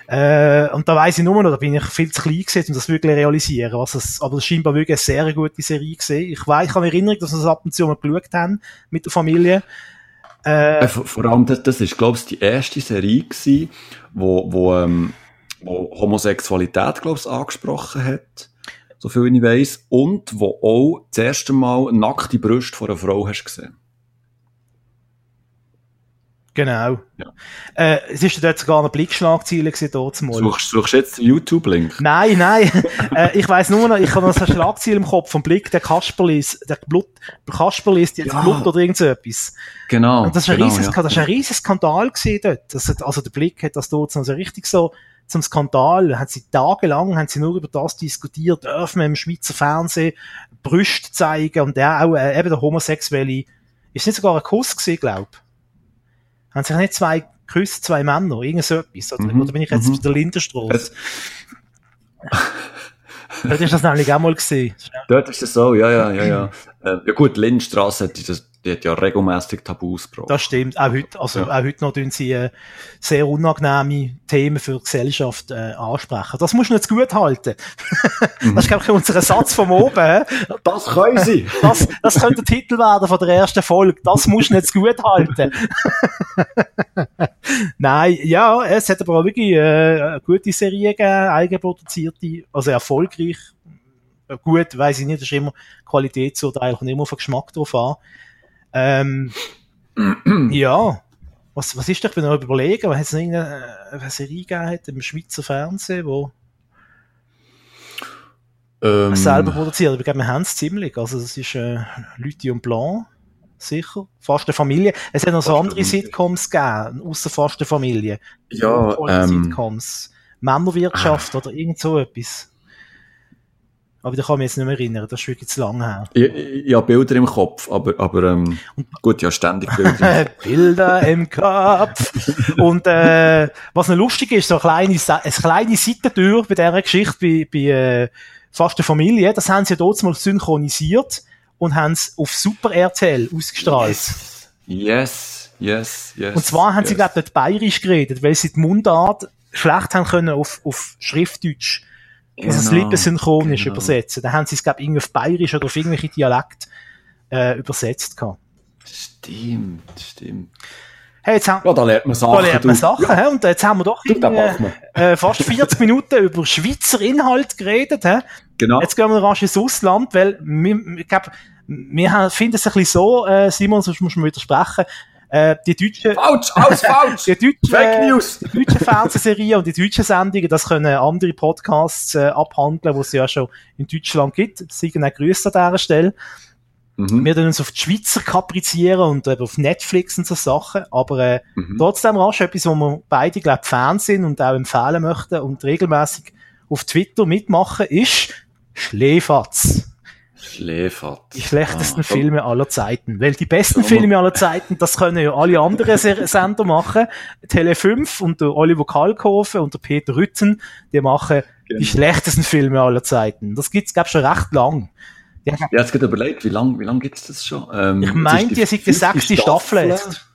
Speaker 2: Äh, und da weiss ich nur noch, da bin ich viel zu klein gewesen, um das wirklich realisieren. Was es, aber das scheinbar wirklich eine sehr gute Serie gesehen. Ich weiß, ich kann mich erinnern, dass wir es ab und zu mal geschaut haben mit der Familie. Äh,
Speaker 3: Äh, vor, vor allem, das, das ist, glaube ich, die erste Serie gewesen, wo, wo, ähm, wo Homosexualität, glaube ich, angesprochen hat. So viel ich weiss. Und wo auch das erste Mal nackte Brüste von einer Frau hast gesehen.
Speaker 2: Genau.
Speaker 3: Ja.
Speaker 2: Äh, es ist dort sogar eine Blickschlagzeile gewesen, dort mal.
Speaker 3: Suchst, suchst jetzt den YouTube-Link?
Speaker 2: Nein, nein. äh, ich weiss nur noch, ich habe noch so eine Schlagzeile im Kopf vom Blick, der Kasperli ist, der Blut, der Kasperli ist jetzt
Speaker 3: Ja.
Speaker 2: Blut oder irgend so etwas.
Speaker 3: Genau.
Speaker 2: Und das war ein,
Speaker 3: genau,
Speaker 2: riesiges,
Speaker 3: ja.
Speaker 2: das ist ein riesiges Skandal gewesen dort. Das also der Blick hat das dort so richtig so zum Skandal. Haben sie tagelang haben sie nur über das diskutiert, dürfen wir im Schweizer Fernsehen Brüste zeigen und der auch äh, eben der homosexuelle, ist nicht sogar ein Kuss gewesen, glaub. Haben sich nicht zwei geküsst, zwei Männer, irgend so etwas. Oder,
Speaker 3: Mhm,
Speaker 2: oder bin ich jetzt
Speaker 3: mhm.
Speaker 2: auf der Lindenstraße? Dort ist das nämlich auch mal gesehen.
Speaker 3: Dort ist es so, ja, ja, ja, ja. Äh, ja gut, Lindstrasse hat, die, das, die hat ja regelmäßig Tabus gebrochen.
Speaker 2: Das stimmt. Auch heute, also
Speaker 3: Ja.
Speaker 2: auch heute noch tun sie äh, sehr unangenehme Themen für die Gesellschaft äh, ansprechen. Das muss man jetzt gut halten. Das ist, glaube ich, unser Satz vom oben.
Speaker 3: Das können sie!
Speaker 2: Das, das könnte der Titel werden von der ersten Folge. Das muss man jetzt gut halten. Nein, ja, es hat aber auch wirklich äh, eine gute Serie gegeben, eigenproduzierte, also erfolgreich. Gut, weiß ich nicht, das ist immer Qualitätsurteil, kommt immer auf den Geschmack drauf an. Ähm, ja, was, was ist doch, wenn ich überlegen, was hat es noch irgendeine äh, Serie gegeben hat im Schweizer Fernsehen, wo
Speaker 3: Ähm,
Speaker 2: selber produziert. Ich glaube, wir haben es ziemlich. Also, es ist äh, Leute und Blanc, sicher. Fast eine Familie. Es hat noch so andere. Sitcoms gegeben, außer Fast eine Familie.
Speaker 3: ja, ähm,
Speaker 2: Sitcoms. Männerwirtschaft oder irgend so etwas. Aber da kann ich mich jetzt nicht mehr erinnern, das ist wirklich zu lang her.
Speaker 3: Ich habe Bilder im Kopf, aber, aber ähm, gut, ja, ständig Bilder.
Speaker 2: Bilder im Kopf. Und äh, was noch lustig ist, so eine kleine, eine kleine Seitentür bei dieser Geschichte, bei, bei äh, fast der Familie, das haben sie ja dort mal synchronisiert und haben es auf Super RTL ausgestrahlt.
Speaker 3: Yes, yes, yes. yes
Speaker 2: und zwar haben
Speaker 3: yes.
Speaker 2: sie, glaube ich, dort bayerisch geredet, weil sie die Mundart schlecht haben können auf, auf Schriftdeutsch genau. also das lippensynchronisch genau. übersetzen. Da haben sie es, glaube ich, irgendwie auf Bayerisch oder auf irgendwelche Dialekt äh, übersetzt gehabt.
Speaker 3: Stimmt, stimmt.
Speaker 2: Hey, jetzt haben,
Speaker 3: ja, da lernt man Sachen.
Speaker 2: Da lernt man Sachen, ja. und jetzt haben wir doch du, äh, fast 40 Minuten über Schweizer Inhalt geredet. He?
Speaker 3: Genau.
Speaker 2: Jetzt gehen wir rasch ins Ausland, weil wir, ich glaube, wir finden es ein bisschen so, äh, Simon, sonst muss man widersprechen, äh, die deutschen...
Speaker 3: Falsch, alles falsch!
Speaker 2: die deutschen,
Speaker 3: Fake News!
Speaker 2: Die deutschen Fernsehserien und die deutschen Sendungen, das können andere Podcasts äh, abhandeln, wo es ja schon in Deutschland gibt. Siegen auch Grüße an dieser Stelle. Mhm. Wir dann uns auf die Schweizer kaprizieren und äh, auf Netflix und so Sachen, aber äh, mhm. trotzdem rasch etwas, wo wir beide, glaube Fan sind und auch empfehlen möchten und regelmäßig auf Twitter mitmachen, ist Schläfatz.
Speaker 3: Schläfert.
Speaker 2: Die schlechtesten ah, Filme aller Zeiten. Weil die besten Filme aller Zeiten, das können ja alle anderen Sender machen. Tele 5 und der Oliver Kalkofe und der Peter Rütten, die machen genau. die schlechtesten Filme aller Zeiten. Das gibt's, glaub schon recht lang.
Speaker 3: Ja, ja jetzt geht überlegt, wie lang, wie lang gibt's das schon?
Speaker 2: Ähm, ich meinte, die sind die sechste Staffel jetzt.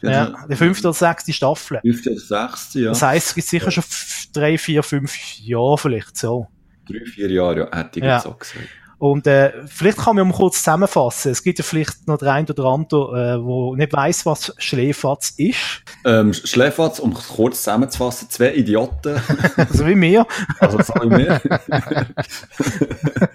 Speaker 2: Ja, die fünfte oder sechste Staffel.
Speaker 3: Fünfte oder sechste, ja.
Speaker 2: Das heisst, es gibt sicher schon drei, vier, fünf Jahre vielleicht so.
Speaker 3: Drei, vier Jahre, ja, hätte ich
Speaker 2: ja.
Speaker 3: jetzt auch gesagt.
Speaker 2: Und äh, vielleicht kann man mal kurz zusammenfassen. Es gibt ja vielleicht noch der ein oder andere, äh, wo nicht weiß, was Schläfatz ist.
Speaker 3: Ähm, Schläfatz, um kurz zusammenzufassen, zwei Idioten.
Speaker 2: also wie mir.
Speaker 3: Also so wie mir.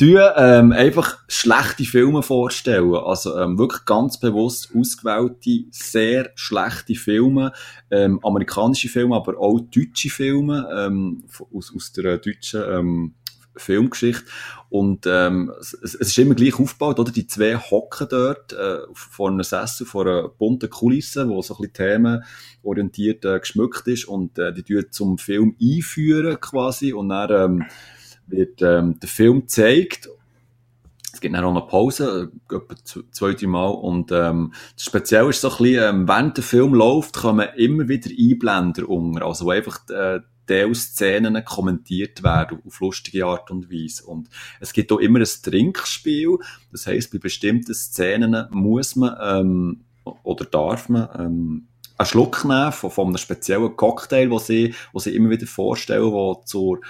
Speaker 3: die ähm, einfach schlechte Filme vorstellen. Also ähm, wirklich ganz bewusst ausgewählte, sehr schlechte Filme. Ähm, amerikanische Filme, aber auch deutsche Filme ähm, aus, aus der deutschen ähm, Filmgeschichte. Und ähm, es, es ist immer gleich aufgebaut, oder? Die zwei hocken dort äh, vor einem Sessel, vor einer bunten Kulisse, wo so ein bisschen themenorientiert äh, geschmückt ist und äh, die tun zum Film einführen quasi und dann ähm, wird ähm, der Film gezeigt es gibt dann auch eine Pause, äh, etwa zwei, drei Mal. Und ähm, das Spezielle ist so ein bisschen, ähm, während der Film läuft, kommen immer wieder Einblender unter. Also wo einfach äh, Teil-Szenen kommentiert werden auf lustige Art und Weise. Und es gibt auch immer ein Trinkspiel. Das heisst, bei bestimmten Szenen muss man ähm, oder darf man ähm, einen Schluck nehmen von, von einem speziellen Cocktail, wo sie, sie immer wieder vorstellen, wo zur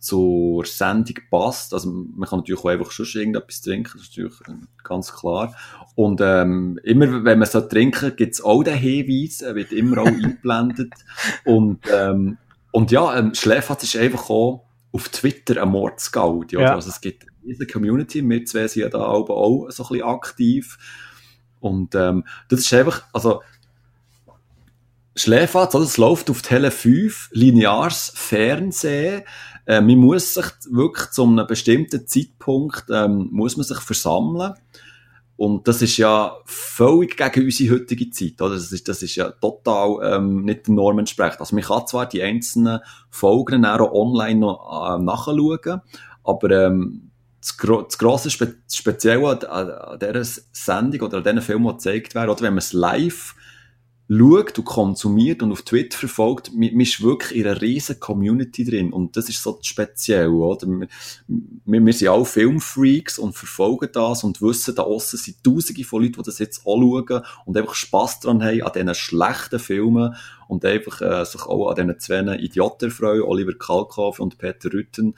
Speaker 3: zur Sendung passt. Also man kann natürlich auch einfach schon irgendetwas trinken, das ist natürlich ähm, ganz klar. Und ähm, immer, wenn man so trinken, gibt's auch den Hinweis, wird immer auch eingeblendet. Und ähm, und ja, ähm, Schläfatz ist einfach auch auf Twitter ein Mordsgaudi. Ja. Also es gibt diese Community, wir zwei sind ja da auch, auch so ein bisschen aktiv. Und ähm, das ist einfach, also Schläfatz, also es läuft auf Tele 5, lineares Fernsehen. Äh, man muss sich wirklich zu einem bestimmten Zeitpunkt, ähm, muss man sich versammeln. Und das ist ja völlig gegen unsere heutige Zeit, oder? Das ist, das ist ja total ähm, nicht den Normen entsprechend. Also man kann zwar die einzelnen Folgen auch online noch äh, nachschauen, aber ähm, das, gro das grosse Spe Spezielle an, an dieser Sendung oder an diesen Filmen, die gezeigt werden, oder wenn man es live schaut und konsumiert und auf Twitter verfolgt, man ist wirklich in einer riesen Community drin. Und das ist so speziell, oder? Wir, wir sind alle Filmfreaks und verfolgen das und wissen, da aussen sind tausende von Leuten, die das jetzt anschauen und einfach Spass dran haben an diesen schlechten Filmen und einfach äh, sich auch an diesen zwei Idioten freuen, Oliver Kalkoff und Peter Rütten.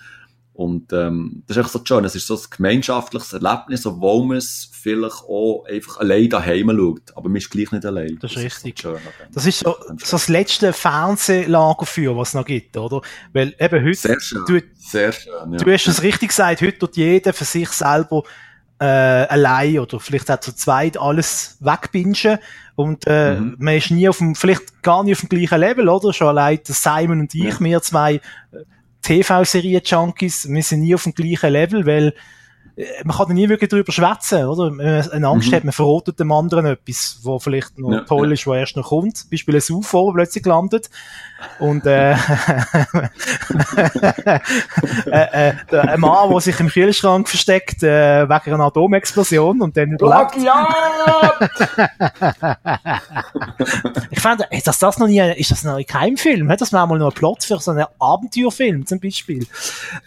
Speaker 3: Und ähm, das ist echt so schön. Es ist so ein gemeinschaftliches Erlebnis, obwohl man es vielleicht auch einfach allein daheim schaut. Aber man ist gleich nicht allein.
Speaker 2: Das ist das richtig. Ist so das ist so, so das letzte Fernsehlagerfeuer, was es noch gibt, oder? Weil eben heute...
Speaker 3: Sehr schön.
Speaker 2: Du,
Speaker 3: Sehr schön, ja.
Speaker 2: du hast es richtig gesagt, heute tut jeder für sich selber äh, allein oder vielleicht auch zu zweit alles wegbingen und äh, mhm. man ist nie auf dem, vielleicht gar nicht auf dem gleichen Level, oder? Schon allein Simon und ich, ja. wir zwei TV-Serien-Junkies, wir sind nie auf dem gleichen Level, weil äh, man kann da nie wirklich drüber schwätzen, oder? Wenn man eine Angst
Speaker 3: Mhm.
Speaker 2: hat, man verrotet dem anderen etwas, wo vielleicht noch
Speaker 3: Ja,
Speaker 2: toll
Speaker 3: ja.
Speaker 2: ist, wo erst noch kommt. Zum Beispiel ein UFO, plötzlich landet. Und, äh, äh, äh, ein Mann, der sich im Kühlschrank versteckt, äh, wegen einer Atomexplosion und dann überlebt. Ich fand, ey, dass das noch nie, ist das noch ein Keimfilm? Hat das wäre mal noch ein Plot für so einen Abenteuerfilm zum Beispiel?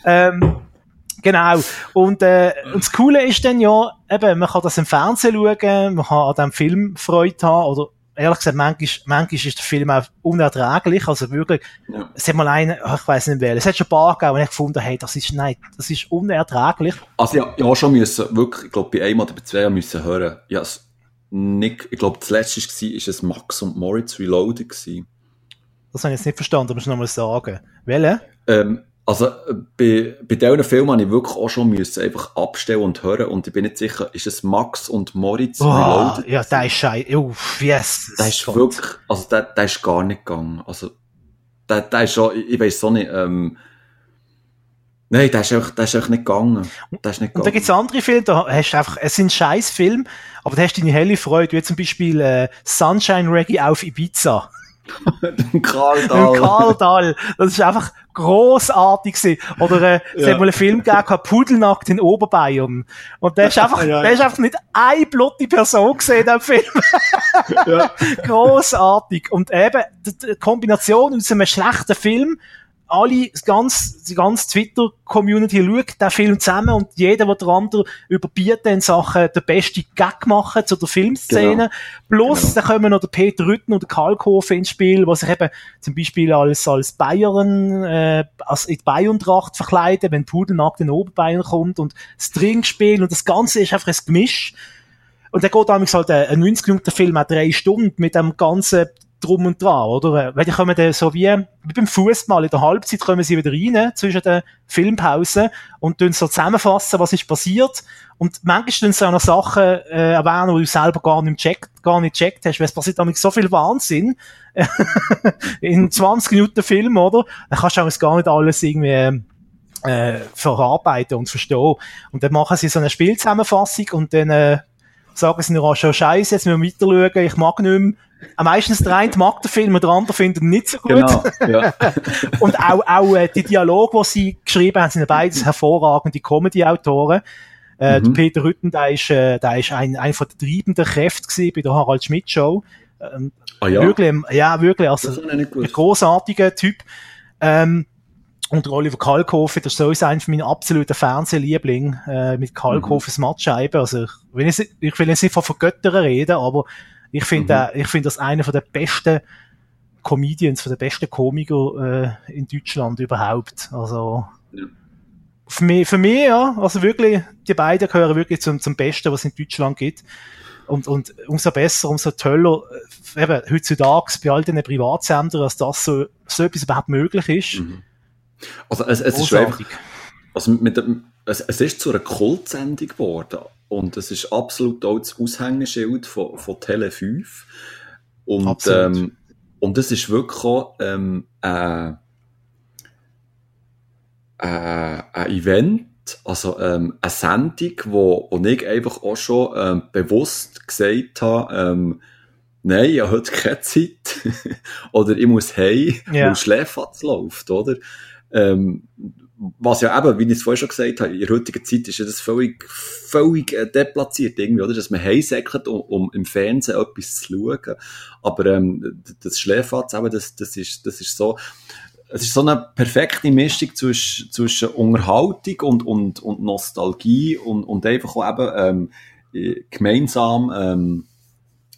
Speaker 2: Ähm, genau. Und, äh, und das Coole ist dann ja, eben, man kann das im Fernsehen schauen, man kann an diesem Film Freude haben, oder ehrlich gesagt, manchmal, manchmal ist der Film auch unerträglich, also wirklich,
Speaker 3: Ja.
Speaker 2: es hat mal einen, ich weiß nicht wer, es hat schon ein paar gegeben, wo ich gefunden hey, das ist, nein, das ist unerträglich.
Speaker 3: Also ja, ja schon müssen, wirklich, ich glaube, bei einem oder bei zwei müssen hören. Ja, es nicht, ich glaube, das letzte war, ist es Max und Moritz Reloaded gewesen.
Speaker 2: Das habe ich jetzt nicht verstanden, aber ich noch mal sagen. Welche?
Speaker 3: Ähm, also, bei, bei diesen Filmen habe ich wirklich auch schon müssen einfach abstellen und hören und ich bin nicht sicher, ist es Max und Moritz
Speaker 2: Oh,
Speaker 3: Reloaded?
Speaker 2: ja, der ist scheiße. Uff, yes.
Speaker 3: Der ist
Speaker 2: Gott.
Speaker 3: wirklich, also der, der ist gar nicht gegangen. Also, der, der ist schon, ich, ich weiss so nicht, ähm, nein, der ist einfach, der ist einfach nicht gegangen. Der ist nicht
Speaker 2: Und da
Speaker 3: gegangen.
Speaker 2: gibt's andere Filme, da hast du einfach, es sind scheiß Filme, aber da hast du deine helle Freude, wie zum Beispiel äh, Sunshine Reggae auf Ibiza.
Speaker 3: Karl Dahl.
Speaker 2: Karl Dahl. Das ist einfach grossartig gewesen. Oder äh, es
Speaker 3: Ja.
Speaker 2: hat mal einen Film gegeben, Pudelnackt in Oberbayern. Und der ist einfach,
Speaker 3: Ja, ja.
Speaker 2: der ist einfach nicht eine blutige Person gesehen in dem Film.
Speaker 3: Ja.
Speaker 2: Grossartig. Und eben, die, die Kombination aus einem schlechten Film, alle, das ganz, die ganze Twitter-Community schaut den Film zusammen und jeder, der der andere überbietet in Sachen der beste Gag machen zu der Filmszene. Plus,
Speaker 3: Genau.
Speaker 2: dann kommen noch der Peter Rütten und der Kalkofe ins Spiel, was sich eben zum Beispiel als, als Bayern, äh, als in die Bayern-Tracht verkleiden, wenn Pudelnackt in Oberbayern kommt und das Trinkspiel und das Ganze ist einfach ein Gemisch. Und dann geht damals halt ein 90 Minuten Film auch drei Stunden mit dem ganzen Drum und Dran, oder? Weil die kommen dann so wie, wie beim Fußball, in der Halbzeit kommen sie wieder rein, zwischen den Filmpausen, und tun so zusammenfassen, was ist passiert. Und manchmal tun sie auch noch Sachen, äh, erwähnen, die du selber gar nicht checkt, gar nicht checkt hast, weil es passiert damals so viel Wahnsinn. in 20 Minuten Film, oder? Dann kannst du auch gar nicht alles irgendwie, äh, verarbeiten und verstehen. Und dann machen sie so eine Spielzusammenfassung und dann, äh, sagen sie nur schon Scheiße, jetzt müssen wir weiter schauen, ich mag nicht mehr. Am meisten der eine mag den Film und der andere findet ihn nicht so gut.
Speaker 3: Genau, ja.
Speaker 2: Und auch, auch äh, die Dialoge, die sie geschrieben haben, sind beides hervorragende Comedy-Autoren. Äh,
Speaker 3: Mhm.
Speaker 2: der Peter Rütten, der ist, äh, der ist ein, ein von den treibenden gewesen bei der Harald Schmidt Show. Ähm,
Speaker 3: Ah ja,
Speaker 2: Wirklich, ja, wirklich, also, ein großartiger Typ. Ähm, und der Oliver Kalkofe, das ist sowieso einer von meinen absoluten Fernsehliebling äh, mit Kalkofes Mattscheibe. Also ich will, jetzt, nicht- ich will jetzt nicht von Vergöttern reden, aber ich finde, äh, ich finde das einer von der besten Comedians, von der besten Komiker äh, in Deutschland überhaupt. Also
Speaker 3: Ja.
Speaker 2: für mich, für mich ja, also wirklich, die beiden gehören wirklich zum, zum Besten, was es in Deutschland gibt. Und, und umso besser, umso toller, äh, eben heutzutage bei all den Privatsendern, dass das so, so etwas überhaupt möglich ist.
Speaker 3: Mhm. Also es, es ist einfach, also mit dem, es, es ist zu einer Kultsendung geworden und es ist absolut auch das Aushängeschild von, von Tele 5 und
Speaker 2: Absolut.
Speaker 3: ähm, und es ist wirklich auch, ähm, äh, äh, ein Event, also ähm, eine Sendung, wo, wo ich einfach auch schon ähm, bewusst gesagt habe, ähm, nein, ich habe heute keine Zeit oder ich muss heim,
Speaker 2: Ja.
Speaker 3: weil Schläferz läuft, oder? Ähm, was ja eben, wie ich es vorhin schon gesagt habe, in der heutigen Zeit ist ja das völlig, völlig äh, deplatziert irgendwie, oder? Dass man heimsäckelt, um, um im Fernsehen etwas zu schauen. Aber ähm, das Schläferz, eben, das, das, ist, das ist so, es ist so eine perfekte Mischung zwischen, zwischen Unterhaltung und, und, und Nostalgie und, und einfach auch eben ähm, äh, gemeinsam ähm,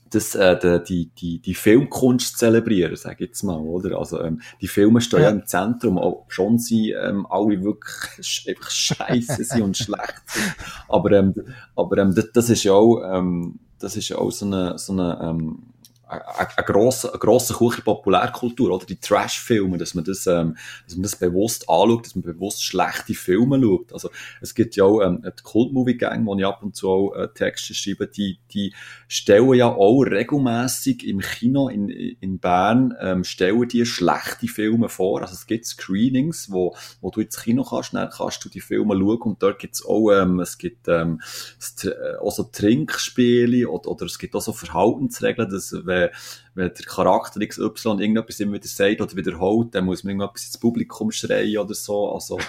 Speaker 3: das, äh, die, die, die, Filmkunst zelebrieren, sage ich jetzt mal, oder? Also, ähm, die Filme stehen ja. Im Zentrum, auch schon sie ähm, alle wirklich einfach scheiße sind und schlecht sind. Aber, ähm, aber ähm, das, das ist ja auch, ähm, das ist ja auch so eine, so eine ähm, ein grosser, ein grosser Kuchen Populärkultur, oder? Die Trash-Filme, dass man das, ähm, dass man das bewusst anschaut, dass man bewusst schlechte Filme schaut. Also, es gibt ja auch, ähm, die Kult-Movie-Gang, wo ich ab und zu auch, äh, Texte schreibe, die, die stellen ja auch regelmäßig im Kino in, in Bern, ähm, stellen die schlechte Filme vor. Also, es gibt Screenings, wo, wo du ins Kino kannst, dann kannst du die Filme schauen und dort gibt's auch, ähm, es gibt, ähm, äh, auch so Trinkspiele oder, oder es gibt auch so Verhaltensregeln, dass, wenn der Charakter XY irgendetwas immer wieder sagt oder wiederholt, dann muss man irgendetwas ins Publikum schreien oder so. Also,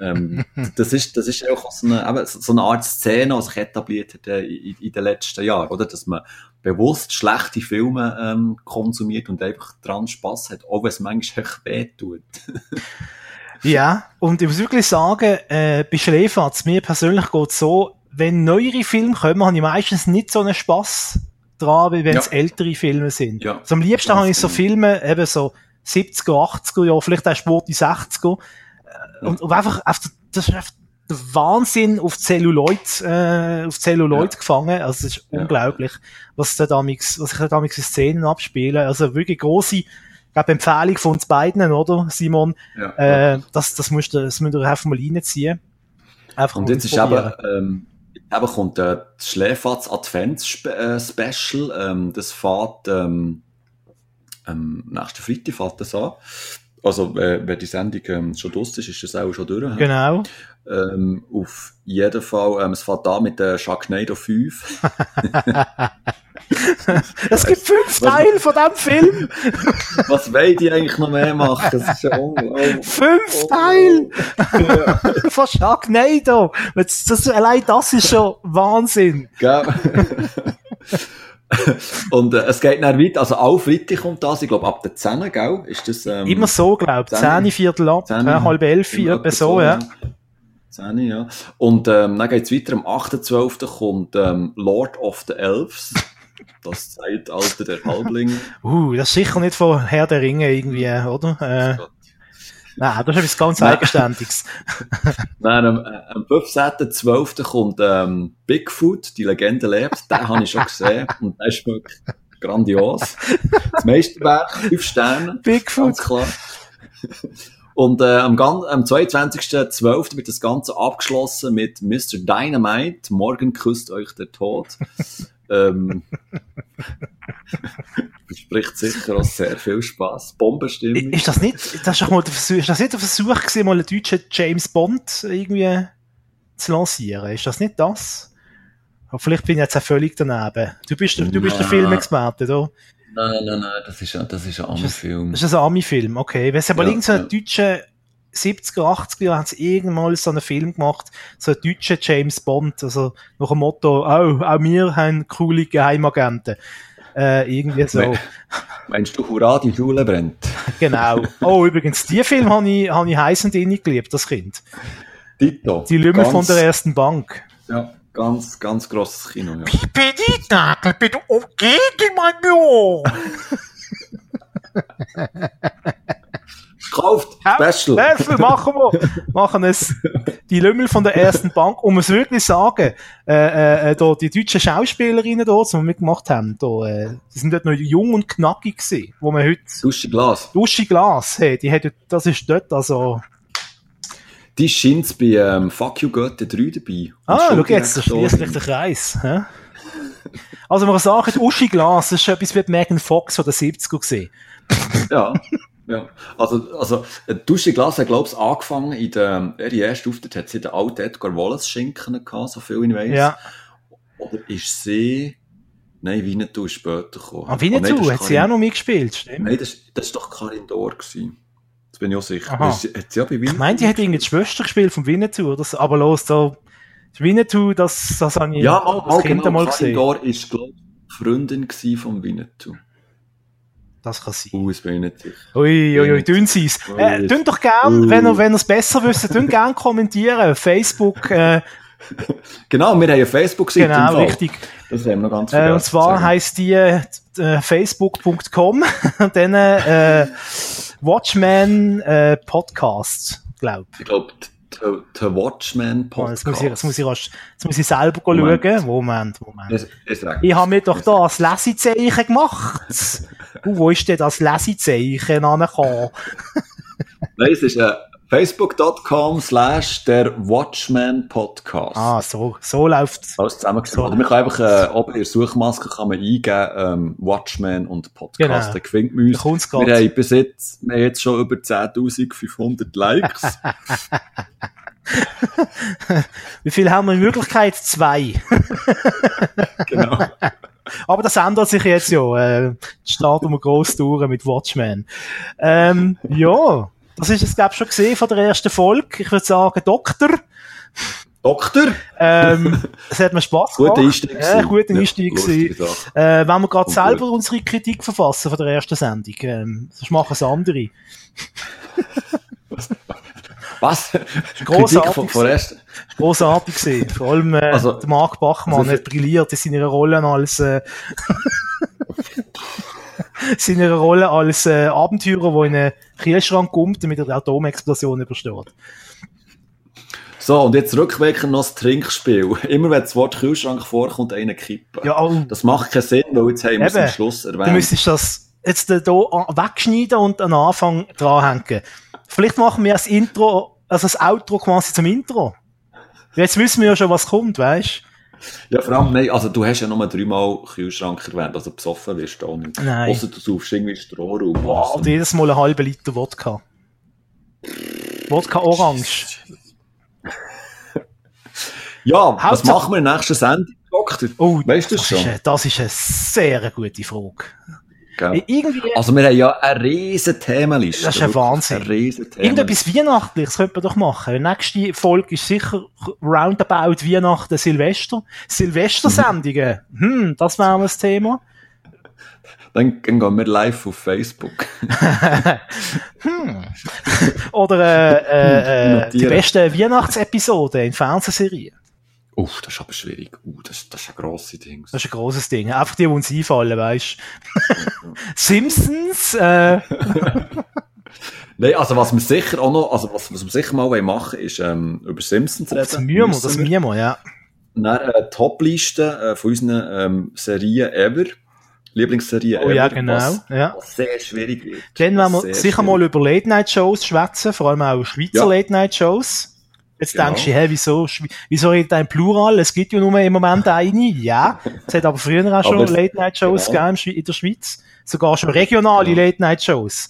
Speaker 3: ähm, das ist, das ist auch so eine, eben, so eine Art Szene, die sich etabliert hat äh, in, in den letzten Jahren, oder? Dass man bewusst schlechte Filme ähm, konsumiert und einfach dran Spass hat, auch wenn es manchmal echt weh tut.
Speaker 2: ja, und ich muss wirklich sagen, äh, bei Schläferz, mir persönlich geht so, wenn neuere Filme kommen, habe ich meistens nicht so einen Spass dran, wie wenn es ja. ältere Filme sind. Ja. Also am liebsten habe ich so. Filme, eben so 70er, 80er Jahre, vielleicht auch Sport die 60er. Ja. Und, und einfach, einfach, das ist einfach der Wahnsinn auf Celluloid, äh, auf Celluloid ja. gefangen. Also es ist ja. unglaublich, was da damals, was sich da damals in Szenen abspielen. Also wirklich große, ich glaube, Empfehlung von uns beiden, oder, Simon? Ja, äh, das, das musst du, das müsst ihr einfach mal reinziehen.
Speaker 3: Einfach Und jetzt ist aber, ähm, Eben kommt äh, das Schläferz Advents Special. Ähm, das fährt ähm, ähm, nächsten Freitag fährt das an. Also, äh, wenn die Sendung ähm, schon durch ist, ist das auch schon durch.
Speaker 2: Genau.
Speaker 3: Ähm, auf jeden Fall, ähm, es fährt da mit der Sharknado 5.
Speaker 2: es gibt fünf Teile von diesem Film.
Speaker 3: Was wollen die eigentlich noch mehr machen? Das ist ja
Speaker 2: unglaublich. Fünf Teile! Ja. von Sharknado! Das, das, allein das ist schon Wahnsinn.
Speaker 3: Gell? Und äh, es geht dann weiter, also auch Freitag kommt das, ich glaube ab der 10, gell? Ist das, ähm,
Speaker 2: Immer so, glaube ich. 10, Viertel ab, 10, äh, halb elf, etwa so, ja.
Speaker 3: 10, ja. Und ähm, dann geht's weiter, am 8.12. kommt ähm, Lord of the Elves. Das Zeitalter der Halblinge.
Speaker 2: uh, das ist sicher nicht von Herr der Ringe irgendwie, oder? Äh, Nein, das ist etwas ganz Eigenständiges.
Speaker 3: Nein, am, äh, am 15.12. kommt ähm, Bigfoot, die Legende lebt. Den habe ich schon gesehen und der ist wirklich grandios. Das Meisterwerk, fünf Sterne.
Speaker 2: Bigfoot. Ganz klar.
Speaker 3: Und äh, am, am 22.12. wird das Ganze abgeschlossen mit Mr. Dynamite. Morgen küsst euch der Tod. Ähm, Verspricht sicher auch sehr viel Spaß. Bombenstimmung.
Speaker 2: Ist das nicht, das ist mal der Versuch, ist das nicht der Versuch gewesen, mal einen deutschen James Bond irgendwie zu lancieren? Ist das nicht das? Aber vielleicht bin ich jetzt auch völlig daneben. Du bist, du bist der Filmexperte, oder?
Speaker 3: Nein, nein, nein, das ist, das ist ein Ami-Film.
Speaker 2: Das ist ein Ami-Film, okay. Wenn es aber ja, irgendein ja. deutscher 70er, 80er Jahren haben sie irgendwann so einen Film gemacht, so einen deutschen James Bond, also nach dem Motto, oh, auch wir haben coole Geheimagenten. Äh, irgendwie so.
Speaker 3: Meinst du, Hurra, die Schule brennt?
Speaker 2: genau. Oh, übrigens, die Film habe ich, hab ich heiß und innig geliebt, das Kind.
Speaker 3: Dito.
Speaker 2: Die Lümmel von der ersten Bank.
Speaker 3: Ja, ganz, ganz grosses Kino, ja.
Speaker 2: Pipedita, bitte umgehen, mein Büro.
Speaker 3: Kauft! Special!
Speaker 2: Special, machen wir! machen es. Die Lümmel von der ersten Bank. Um es wirklich sagen, äh, äh, äh, da, die deutschen Schauspielerinnen dort, die wir mitgemacht haben, da, äh, die sind dort noch jung und knackig gewesen, wo man heute...
Speaker 3: Dusche Glas.
Speaker 2: Dusche Glas, hey, die hat, das ist dort, also...
Speaker 3: Die scheint bei ähm, Fuck You Goethe 3 dabei.
Speaker 2: Ah, schau jetzt, da schließt sich der Kreis. Hä? Also man kann sagen, Uschi Glas, das ist etwas wie Megan Fox von den 70er gesehen.
Speaker 3: ja. Ja, also, also, Dusche Glas hat, glaub's, angefangen in der, ihre erste Auftritt hat sie den alten Edgar Wallace Schinken gehabt, so viel ich weiss.
Speaker 2: Ja.
Speaker 3: Oder ist sie, nein, Winnetou ist später gekommen.
Speaker 2: Ah, Winnetou, oh, hat sie auch noch mitgespielt, stimmt?
Speaker 3: Nein, das, das ist doch Karin Dor gewesen. Das bin ich auch sicher. Das, hat sie auch bei
Speaker 2: Winnetou ich meine, die hat irgendwie die Schwester gespielt von Winnetou, oder aber los, so, Winnetou, das, das habe ich
Speaker 3: ja, mal, das Kind genau, mal gesehen. Karin Dor ist, glaube ich, Freundin von Winnetou.
Speaker 2: Das kann sein.
Speaker 3: Uh, das bin ich nicht sicher.
Speaker 2: Ui, ui, ui, tun Sie es. Äh, tun doch gern, uh. wenn ihr, wenn ihr es besser wisst, tun gern kommentieren. Facebook, äh,
Speaker 3: Genau, wir haben eine Facebook-Seite.
Speaker 2: Genau, richtig.
Speaker 3: Das haben wir noch ganz
Speaker 2: äh, Und zwar heisst die äh, facebook.com und dann äh, Watchman äh, Podcast, glaub.
Speaker 3: Ich glaube, The, The Watchmen
Speaker 2: Oh,
Speaker 3: Podcast.
Speaker 2: jetzt, muss ich, jetzt, muss ich, jetzt muss ich selber
Speaker 3: Moment.
Speaker 2: schauen. Moment, Moment.
Speaker 3: Ich, ich, sag,
Speaker 2: Ich habe mir doch da ein Lesezeichen gemacht. uh, wo ist denn das Lesezeichen angekommen?
Speaker 3: Nein, es ist äh, facebook.com slash der Watchman Podcast.
Speaker 2: Ah, so, so läuft's.
Speaker 3: Alles zusammengeschrieben.
Speaker 2: So.
Speaker 3: Oder man kann einfach, äh, oben in der Suchmaske kann man eingeben, ähm, Watchman und Podcast.
Speaker 2: Genau.
Speaker 3: Dann findet man uns. Wir haben bis jetzt, wir haben jetzt schon über 10.500 Likes.
Speaker 2: Wie viel haben wir in Wirklichkeit? Zwei.
Speaker 3: genau.
Speaker 2: Aber das ändert sich jetzt ja. Äh, starten wir gross durch mit Watchmen. Ähm, ja, das ist es, glaube ich, schon gesehen von der ersten Folge. Ich würde sagen, Doktor.
Speaker 3: Doktor?
Speaker 2: Ähm, es hat mir Spaß gemacht.
Speaker 3: Guter Einstieg.
Speaker 2: Ja, guter
Speaker 3: Ja,
Speaker 2: Einstieg.
Speaker 3: Sache.
Speaker 2: Äh, wenn wir gerade selber
Speaker 3: gut.
Speaker 2: unsere Kritik verfassen von der ersten Sendung, ähm, sonst machen es andere.
Speaker 3: Was?
Speaker 2: grossartig
Speaker 3: Kritik von, von erst.
Speaker 2: Grossartig gesehen. Vor allem äh,
Speaker 3: Also-
Speaker 2: der Marc Bachmann
Speaker 3: also-
Speaker 2: hat brilliert in seiner Rolle als äh, seiner Rolle als äh, Abenteurer, der in einen Kühlschrank kommt und mit einer Atomexplosion übersteht.
Speaker 3: So, und jetzt rückwirkend noch das Trinkspiel. Immer wenn das Wort Kühlschrank vorkommt, einen kippen.
Speaker 2: Ja, oh,
Speaker 3: Das macht keinen Sinn, weil jetzt haben wir es am Schluss
Speaker 2: du
Speaker 3: erwähnt.
Speaker 2: müsstest das jetzt da wegschneiden und an den Anfang dranhängen. Vielleicht machen wir das Intro, also das Outro quasi zum Intro. Jetzt wissen wir ja schon, was kommt, weißt
Speaker 3: Ja, vor allem, nein, also du hast ja nur dreimal Kühlschrank erwähnt, also besoffen wirst du auch nicht.
Speaker 2: Nein.
Speaker 3: Ausser du saufst irgendwie Strohraum.
Speaker 2: Wow, und jedes Mal einen halben Liter Wodka. Wodka Orange.
Speaker 3: Ja, was
Speaker 2: Hauptsache-
Speaker 3: machen wir in der nächsten Sendung, Doktor?
Speaker 2: Oh,
Speaker 3: weißt du das
Speaker 2: das
Speaker 3: schon?
Speaker 2: Ist, eine- das ist eine sehr gute Frage.
Speaker 3: Gell?
Speaker 2: Irgendwie,
Speaker 3: Also wir haben ja eine riesen Themenliste.
Speaker 2: Das ist ein Wahnsinn.
Speaker 3: Eine riesen
Speaker 2: irgendetwas Weihnachtliches könnte man doch machen. Die nächste Folge ist sicher roundabout Weihnachten, Silvester. Silvestersendungen. Hm, das wäre das Thema.
Speaker 3: Dann, dann gehen wir live auf Facebook.
Speaker 2: Oder äh, äh, äh, die
Speaker 3: Notieren.
Speaker 2: besten Weihnachtsepisoden in Fernsehserien.
Speaker 3: Uff, das ist aber schwierig. Uh, das, das ist ein grosses Ding.
Speaker 2: Das ist ein grosses Ding. Einfach die, die uns einfallen, weißt Simpsons, äh,
Speaker 3: Nein, also was wir sicher auch noch, also was, was wir sicher mal wollen machen ist, ähm, über Simpsons reden.
Speaker 2: das mühen wir,
Speaker 3: Müssen
Speaker 2: das mühen wir, ja.
Speaker 3: Dann eine Top-Liste äh, von unseren ähm, Serien ever. Lieblingsserien
Speaker 2: Oh
Speaker 3: ever.
Speaker 2: ja, genau,
Speaker 3: Was,
Speaker 2: ja.
Speaker 3: was sehr schwierig wird.
Speaker 2: Dann werden wir sicher
Speaker 3: schwierig.
Speaker 2: mal über Late-Night-Shows schwätzen, vor allem auch Schweizer
Speaker 3: Ja.
Speaker 2: Late-Night-Shows. Jetzt
Speaker 3: Genau.
Speaker 2: denkst du, hä, wieso, wieso redet ein Plural? Es gibt ja nur im Moment eine. Ja. Es hat aber früher auch schon Late-Night-Shows
Speaker 3: genau.
Speaker 2: gegeben in der Schweiz. Sogar schon regionale
Speaker 3: Genau.
Speaker 2: Late-Night-Shows.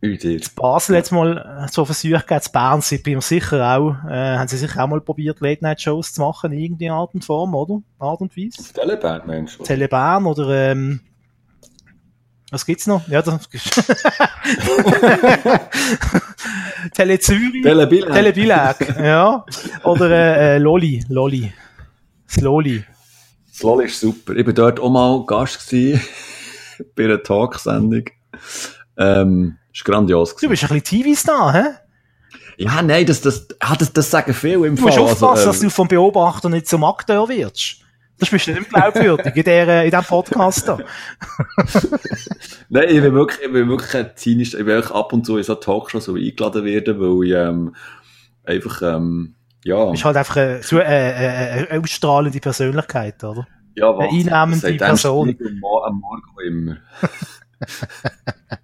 Speaker 3: Dir.
Speaker 2: Basel jetzt mal so gegeben, in Bern sind mir sicher auch, äh, haben sie sicher auch mal probiert, Late-Night-Shows zu machen, in irgendeiner Art und Form, oder? Art und Weise.
Speaker 3: Teleband, Mensch.
Speaker 2: Tele Bern oder ähm, was gibt's noch? Ja, das Tele Zürich,
Speaker 3: Telebilag.
Speaker 2: Tele Bilag, ja. Oder äh, äh, Loli, Loli. Das Loli.
Speaker 3: Das LOL ist super. Ich war dort auch mal Gast gewesen, bei einer Talksendung. Ähm, ist grandios
Speaker 2: Du
Speaker 3: gewesen.
Speaker 2: bist ein bisschen TV-Star, hä?
Speaker 3: Ja, nein, das, das, ah, das, das sagen viele im
Speaker 2: Du musst
Speaker 3: Fall.
Speaker 2: aufpassen,
Speaker 3: Also,
Speaker 2: dass du vom Beobachter nicht zum Akteur wirst. Das bist du nicht glaubwürdig in, der, in diesem Podcast da.
Speaker 3: Nein, ich bin wirklich, ich bin wirklich ein zynisch, ich bin ab und zu in so Talkshows so eingeladen werden, weil ich, ähm, einfach, ähm, ja.
Speaker 2: Du bist halt einfach eine, äh, äh, eine ausstrahlende Persönlichkeit, oder?
Speaker 3: ja,
Speaker 2: eine einnehmende Person.
Speaker 3: Mo- am Morgen immer.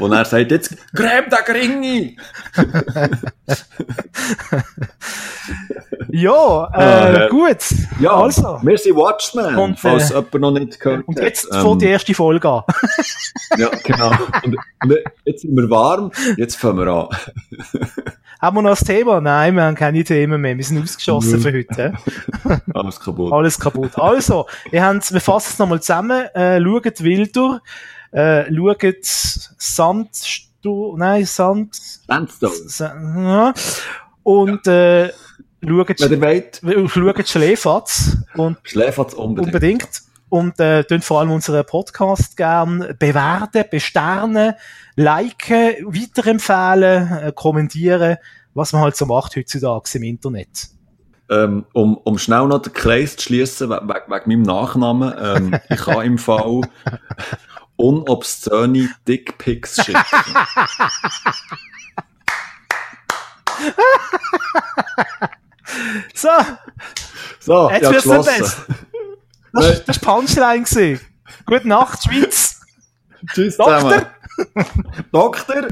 Speaker 3: Und er sagt jetzt, gräb den Gringi!
Speaker 2: Ja, äh,
Speaker 3: ja.
Speaker 2: gut.
Speaker 3: Ja,
Speaker 2: also.
Speaker 3: wir sind Watchmen,
Speaker 2: Und,
Speaker 3: falls
Speaker 2: äh,
Speaker 3: jemand noch nicht gehört
Speaker 2: Und
Speaker 3: hat.
Speaker 2: jetzt
Speaker 3: Ähm,
Speaker 2: fängt die erste Folge an.
Speaker 3: Ja, genau. Und, und jetzt sind wir warm, jetzt fangen wir an.
Speaker 2: Haben wir noch ein Thema? Nein, wir haben keine Themen mehr. Wir sind ausgeschossen für heute.
Speaker 3: Alles kaputt.
Speaker 2: Alles kaputt. Also, wir, wir fassen es nochmal zusammen. Äh, schaut Wilder. Äh, schaut Sandstu nein, Sand,
Speaker 3: Sandstone.
Speaker 2: Sa- ja. und, äh, schaut,
Speaker 3: Wenn ihr wollt,
Speaker 2: schaut Schläfatz und
Speaker 3: schläft unbedingt.
Speaker 2: unbedingt. Und äh, vor allem unseren Podcast gern bewerten, besternen, liken, weiterempfehlen, äh, kommentieren, was man halt so macht heutzutage im Internet.
Speaker 3: Ähm, um, um schnell noch den Kreis zu schließen, wegen, wegen meinem Nachnamen, ähm, ich habe im Fall unobszöne Dickpics schicken.
Speaker 2: So,
Speaker 3: So,
Speaker 2: jetzt
Speaker 3: ja,
Speaker 2: wird's nicht besser. Das, das war Punchline. gewesen. Gute Nacht, Schweiz.
Speaker 3: Tschüss
Speaker 2: Doktor.
Speaker 3: Doktor.